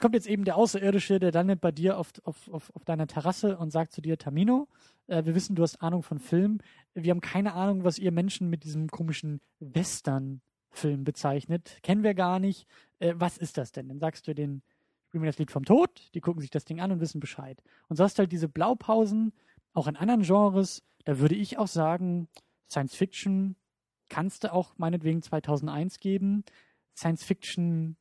kommt jetzt eben der Außerirdische, der landet bei dir auf, auf, auf, auf deiner Terrasse und sagt zu dir, Tamino, äh, wir wissen, du hast Ahnung von Film. Wir haben keine Ahnung, was ihr Menschen mit diesem komischen Western-Film bezeichnet. Kennen wir gar nicht. Äh, was ist das denn? Dann sagst du den, spielen wir das Lied vom Tod, die gucken sich das Ding an und wissen Bescheid. Und so hast du halt diese Blaupausen, auch in anderen Genres, da würde ich auch sagen, Science Fiction kannst du auch meinetwegen 2001 geben. Science Fiction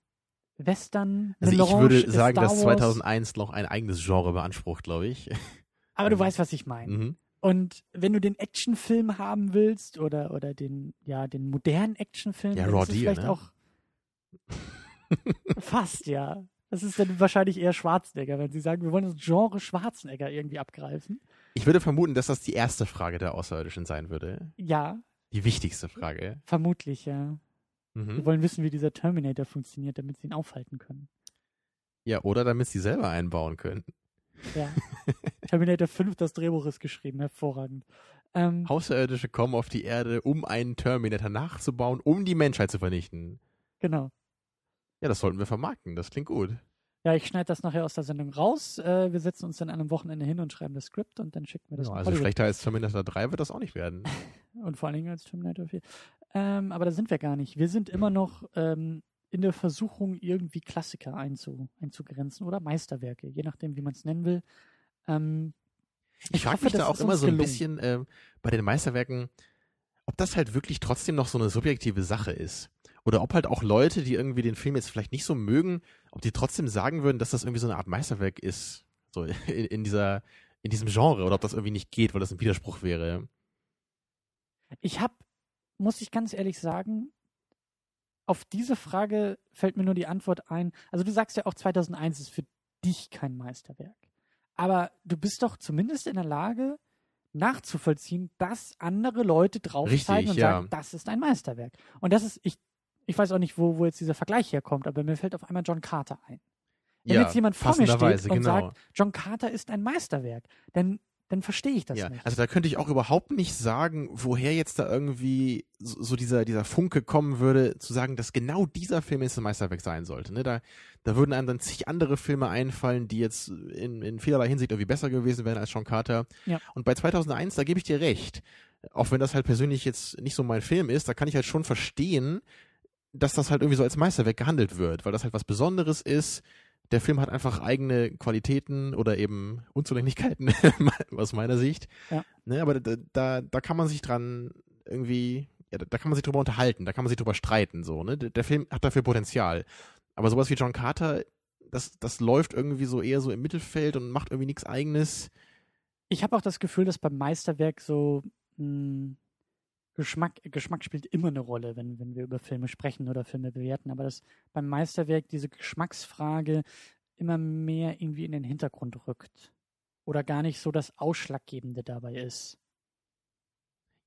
Western. Also ich würde sagen, dass 2001 noch ein eigenes Genre beansprucht, glaube ich. Aber du weißt, was ich meine. Mhm. Und wenn du den Actionfilm haben willst oder, oder den, ja, den modernen Actionfilm, ja, Raw ist vielleicht ne? auch fast, ja. Das ist dann wahrscheinlich eher Schwarzenegger, wenn sie sagen, wir wollen das Genre Schwarzenegger irgendwie abgreifen. Ich würde vermuten, dass das die erste Frage der Außerirdischen sein würde. Ja. Die wichtigste Frage. Vermutlich, ja. Mhm. Wir wollen wissen, wie dieser Terminator funktioniert, damit sie ihn aufhalten können. Ja, oder damit sie selber einbauen können. Ja. Terminator 5, das Drehbuch ist geschrieben, hervorragend. Ähm, Außerirdische kommen auf die Erde, um einen Terminator nachzubauen, um die Menschheit zu vernichten. Genau. Ja, das sollten wir vermarkten, das klingt gut. Ja, ich schneide das nachher aus der Sendung raus. Äh, wir setzen uns dann an einem Wochenende hin und schreiben das Skript und dann schicken wir das. Ja, also Hollywood. schlechter als Terminator 3 wird das auch nicht werden. und vor allen Dingen als Terminator 4. Ähm, aber da sind wir gar nicht. Wir sind immer noch ähm, in der Versuchung, irgendwie Klassiker einzu, einzugrenzen oder Meisterwerke, je nachdem, wie man es nennen will. Ähm, ich, ich frage mich da auch immer so ein bisschen äh, bei den Meisterwerken, ob das halt wirklich trotzdem noch so eine subjektive Sache ist. Oder ob halt auch Leute, die irgendwie den Film jetzt vielleicht nicht so mögen, ob die trotzdem sagen würden, dass das irgendwie so eine Art Meisterwerk ist. So in, in dieser, in diesem Genre. Oder ob das irgendwie nicht geht, weil das ein Widerspruch wäre. Ich habe, muss ich ganz ehrlich sagen, auf diese Frage fällt mir nur die Antwort ein. Also du sagst ja auch 2001 ist für dich kein Meisterwerk. Aber du bist doch zumindest in der Lage, nachzuvollziehen, dass andere Leute drauf Richtig, zeigen und ja. sagen, das ist ein Meisterwerk. Und das ist, ich, ich weiß auch nicht, wo, wo jetzt dieser Vergleich herkommt, aber mir fällt auf einmal John Carter ein. Wenn ja, jetzt jemand vor mir steht und genau. sagt, John Carter ist ein Meisterwerk, dann dann verstehe ich das ja, nicht. Also da könnte ich auch überhaupt nicht sagen, woher jetzt da irgendwie so, so, dieser, dieser Funke kommen würde, zu sagen, dass genau dieser Film jetzt ein Meisterwerk sein sollte. Ne? Da, da würden einem dann zig andere Filme einfallen, die jetzt in, in vielerlei Hinsicht irgendwie besser gewesen wären als John Carter. Ja. Und bei 2001, da gebe ich dir recht. Auch wenn das halt persönlich jetzt nicht so mein Film ist, da kann ich halt schon verstehen, dass das halt irgendwie so als Meisterwerk gehandelt wird, weil das halt was Besonderes ist, der Film hat einfach eigene Qualitäten oder eben Unzulänglichkeiten aus meiner Sicht. Ja. Ne, aber da, da, da kann man sich dran irgendwie, ja, da, kann man sich drüber unterhalten, da kann man sich drüber streiten, so, ne? Der, der Film hat dafür Potenzial. Aber sowas wie John Carter, das, das läuft irgendwie so eher so im Mittelfeld und macht irgendwie nichts eigenes. Ich habe auch das Gefühl, dass beim Meisterwerk so mh, hm, Geschmack, Geschmack spielt immer eine Rolle, wenn, wenn wir über Filme sprechen oder Filme bewerten, aber dass beim Meisterwerk diese Geschmacksfrage immer mehr irgendwie in den Hintergrund rückt. Oder gar nicht so das Ausschlaggebende dabei ist.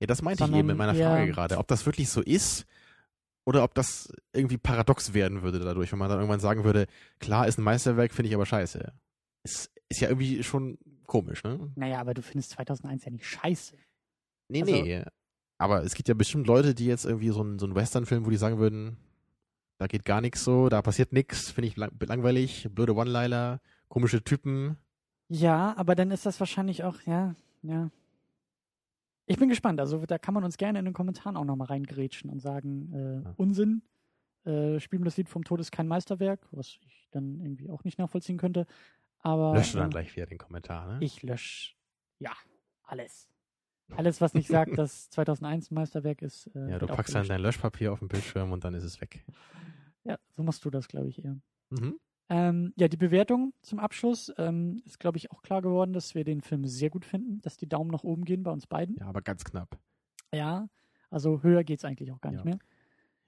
Ja, das meinte Sondern ich eben in meiner Frage gerade. Ob das wirklich so ist oder ob das irgendwie paradox werden würde dadurch, wenn man dann irgendwann sagen würde, klar ist ein Meisterwerk, finde ich aber scheiße. Ist, ist ja irgendwie schon komisch, ne? Naja, aber du findest 2001 ja nicht scheiße. Nee, also, nee. Aber es gibt ja bestimmt Leute, die jetzt irgendwie so einen, so einen Western-Film, wo die sagen würden, da geht gar nichts so, da passiert nichts, finde ich lang langweilig, blöde One-Liner, komische Typen. Ja, aber dann ist das wahrscheinlich auch, ja, ja. Ich bin gespannt, also da kann man uns gerne in den Kommentaren auch nochmal reingrätschen und sagen, äh, ja. Unsinn. äh, Spiel mir das Lied vom Tod ist kein Meisterwerk, was ich dann irgendwie auch nicht nachvollziehen könnte. Aber Löscht du dann äh, gleich wieder den Kommentar, ne? ich lösche, ja, alles. Alles, was nicht sagt, dass 2001 ein Meisterwerk ist. Äh, ja, du packst dann dein Löschpapier auf den Bildschirm und dann ist es weg. Ja, so machst du das, glaube ich, eher. Mhm. Ähm, ja, die Bewertung zum Abschluss ähm, ist, glaube ich, auch klar geworden, dass wir den Film sehr gut finden, dass die Daumen nach oben gehen bei uns beiden. Ja, aber ganz knapp. Ja, also höher geht's eigentlich auch gar Ja. nicht mehr.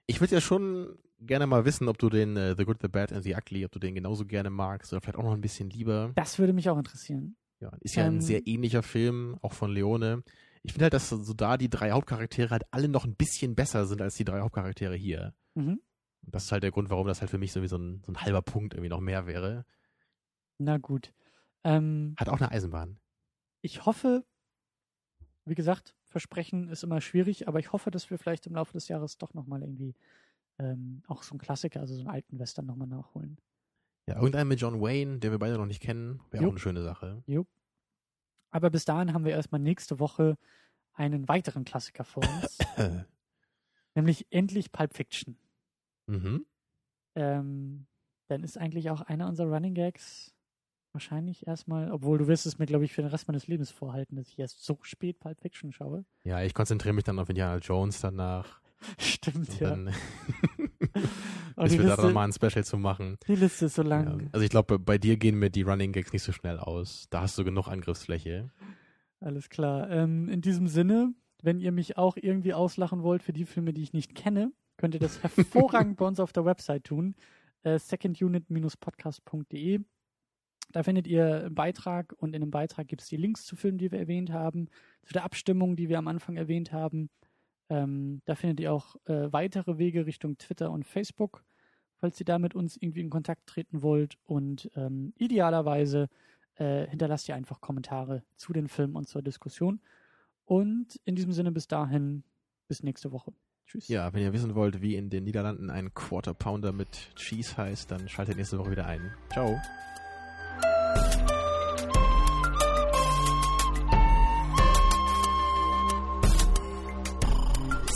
Ich würde ja schon gerne mal wissen, ob du den äh, The Good, The Bad and The Ugly, ob du den genauso gerne magst oder vielleicht auch noch ein bisschen lieber. Das würde mich auch interessieren. Ja, ist ja Ähm, ein sehr ähnlicher Film, auch von Leone. Ich finde halt, dass so da die drei Hauptcharaktere halt alle noch ein bisschen besser sind als die drei Hauptcharaktere hier. Mhm. Und das ist halt der Grund, warum das halt für mich so wie so ein, so ein halber Punkt irgendwie noch mehr wäre. Na gut. Ähm, Hat auch eine Eisenbahn. ich hoffe, wie gesagt, Versprechen ist immer schwierig, aber ich hoffe, dass wir vielleicht im Laufe des Jahres doch nochmal irgendwie ähm, auch so einen Klassiker, also so einen alten Western nochmal nachholen. Ja, irgendeinen mit John Wayne, den wir beide noch nicht kennen, wäre auch eine schöne Sache. Aber bis dahin haben wir erstmal nächste Woche einen weiteren Klassiker vor uns, nämlich endlich Pulp Fiction. mhm. Ähm, dann ist eigentlich auch einer unserer Running Gags wahrscheinlich erstmal, obwohl du wirst es mir, glaube ich, für den Rest meines Lebens vorhalten, dass ich erst so spät Pulp Fiction schaue. Ja, ich konzentriere mich dann auf Indiana Jones danach. Stimmt, ja. dann Oh, bis wir da Liste, nochmal ein Special zu machen. die Liste ist so Ja. lang. Also ich glaube, bei dir gehen mir die Running Gags nicht so schnell aus. Da hast du genug Angriffsfläche. Alles klar. Ähm, in diesem Sinne, wenn ihr mich auch irgendwie auslachen wollt für die Filme, die ich nicht kenne, könnt ihr das hervorragend bei uns auf der Website tun. Äh, secondunit-podcast.de. Da findet ihr einen Beitrag und in dem Beitrag gibt es die Links zu Filmen, die wir erwähnt haben, zu der Abstimmung, die wir am Anfang erwähnt haben. Ähm, da findet ihr auch äh, weitere Wege Richtung Twitter und Facebook, falls ihr da mit uns irgendwie in Kontakt treten wollt. Und ähm, idealerweise äh, hinterlasst ihr einfach Kommentare zu den Filmen und zur Diskussion. Und in diesem Sinne bis dahin, bis nächste Woche. Tschüss. Ja, wenn ihr wissen wollt, wie in den Niederlanden ein Quarter Pounder mit Cheese heißt, dann schaltet nächste Woche wieder ein. Ciao.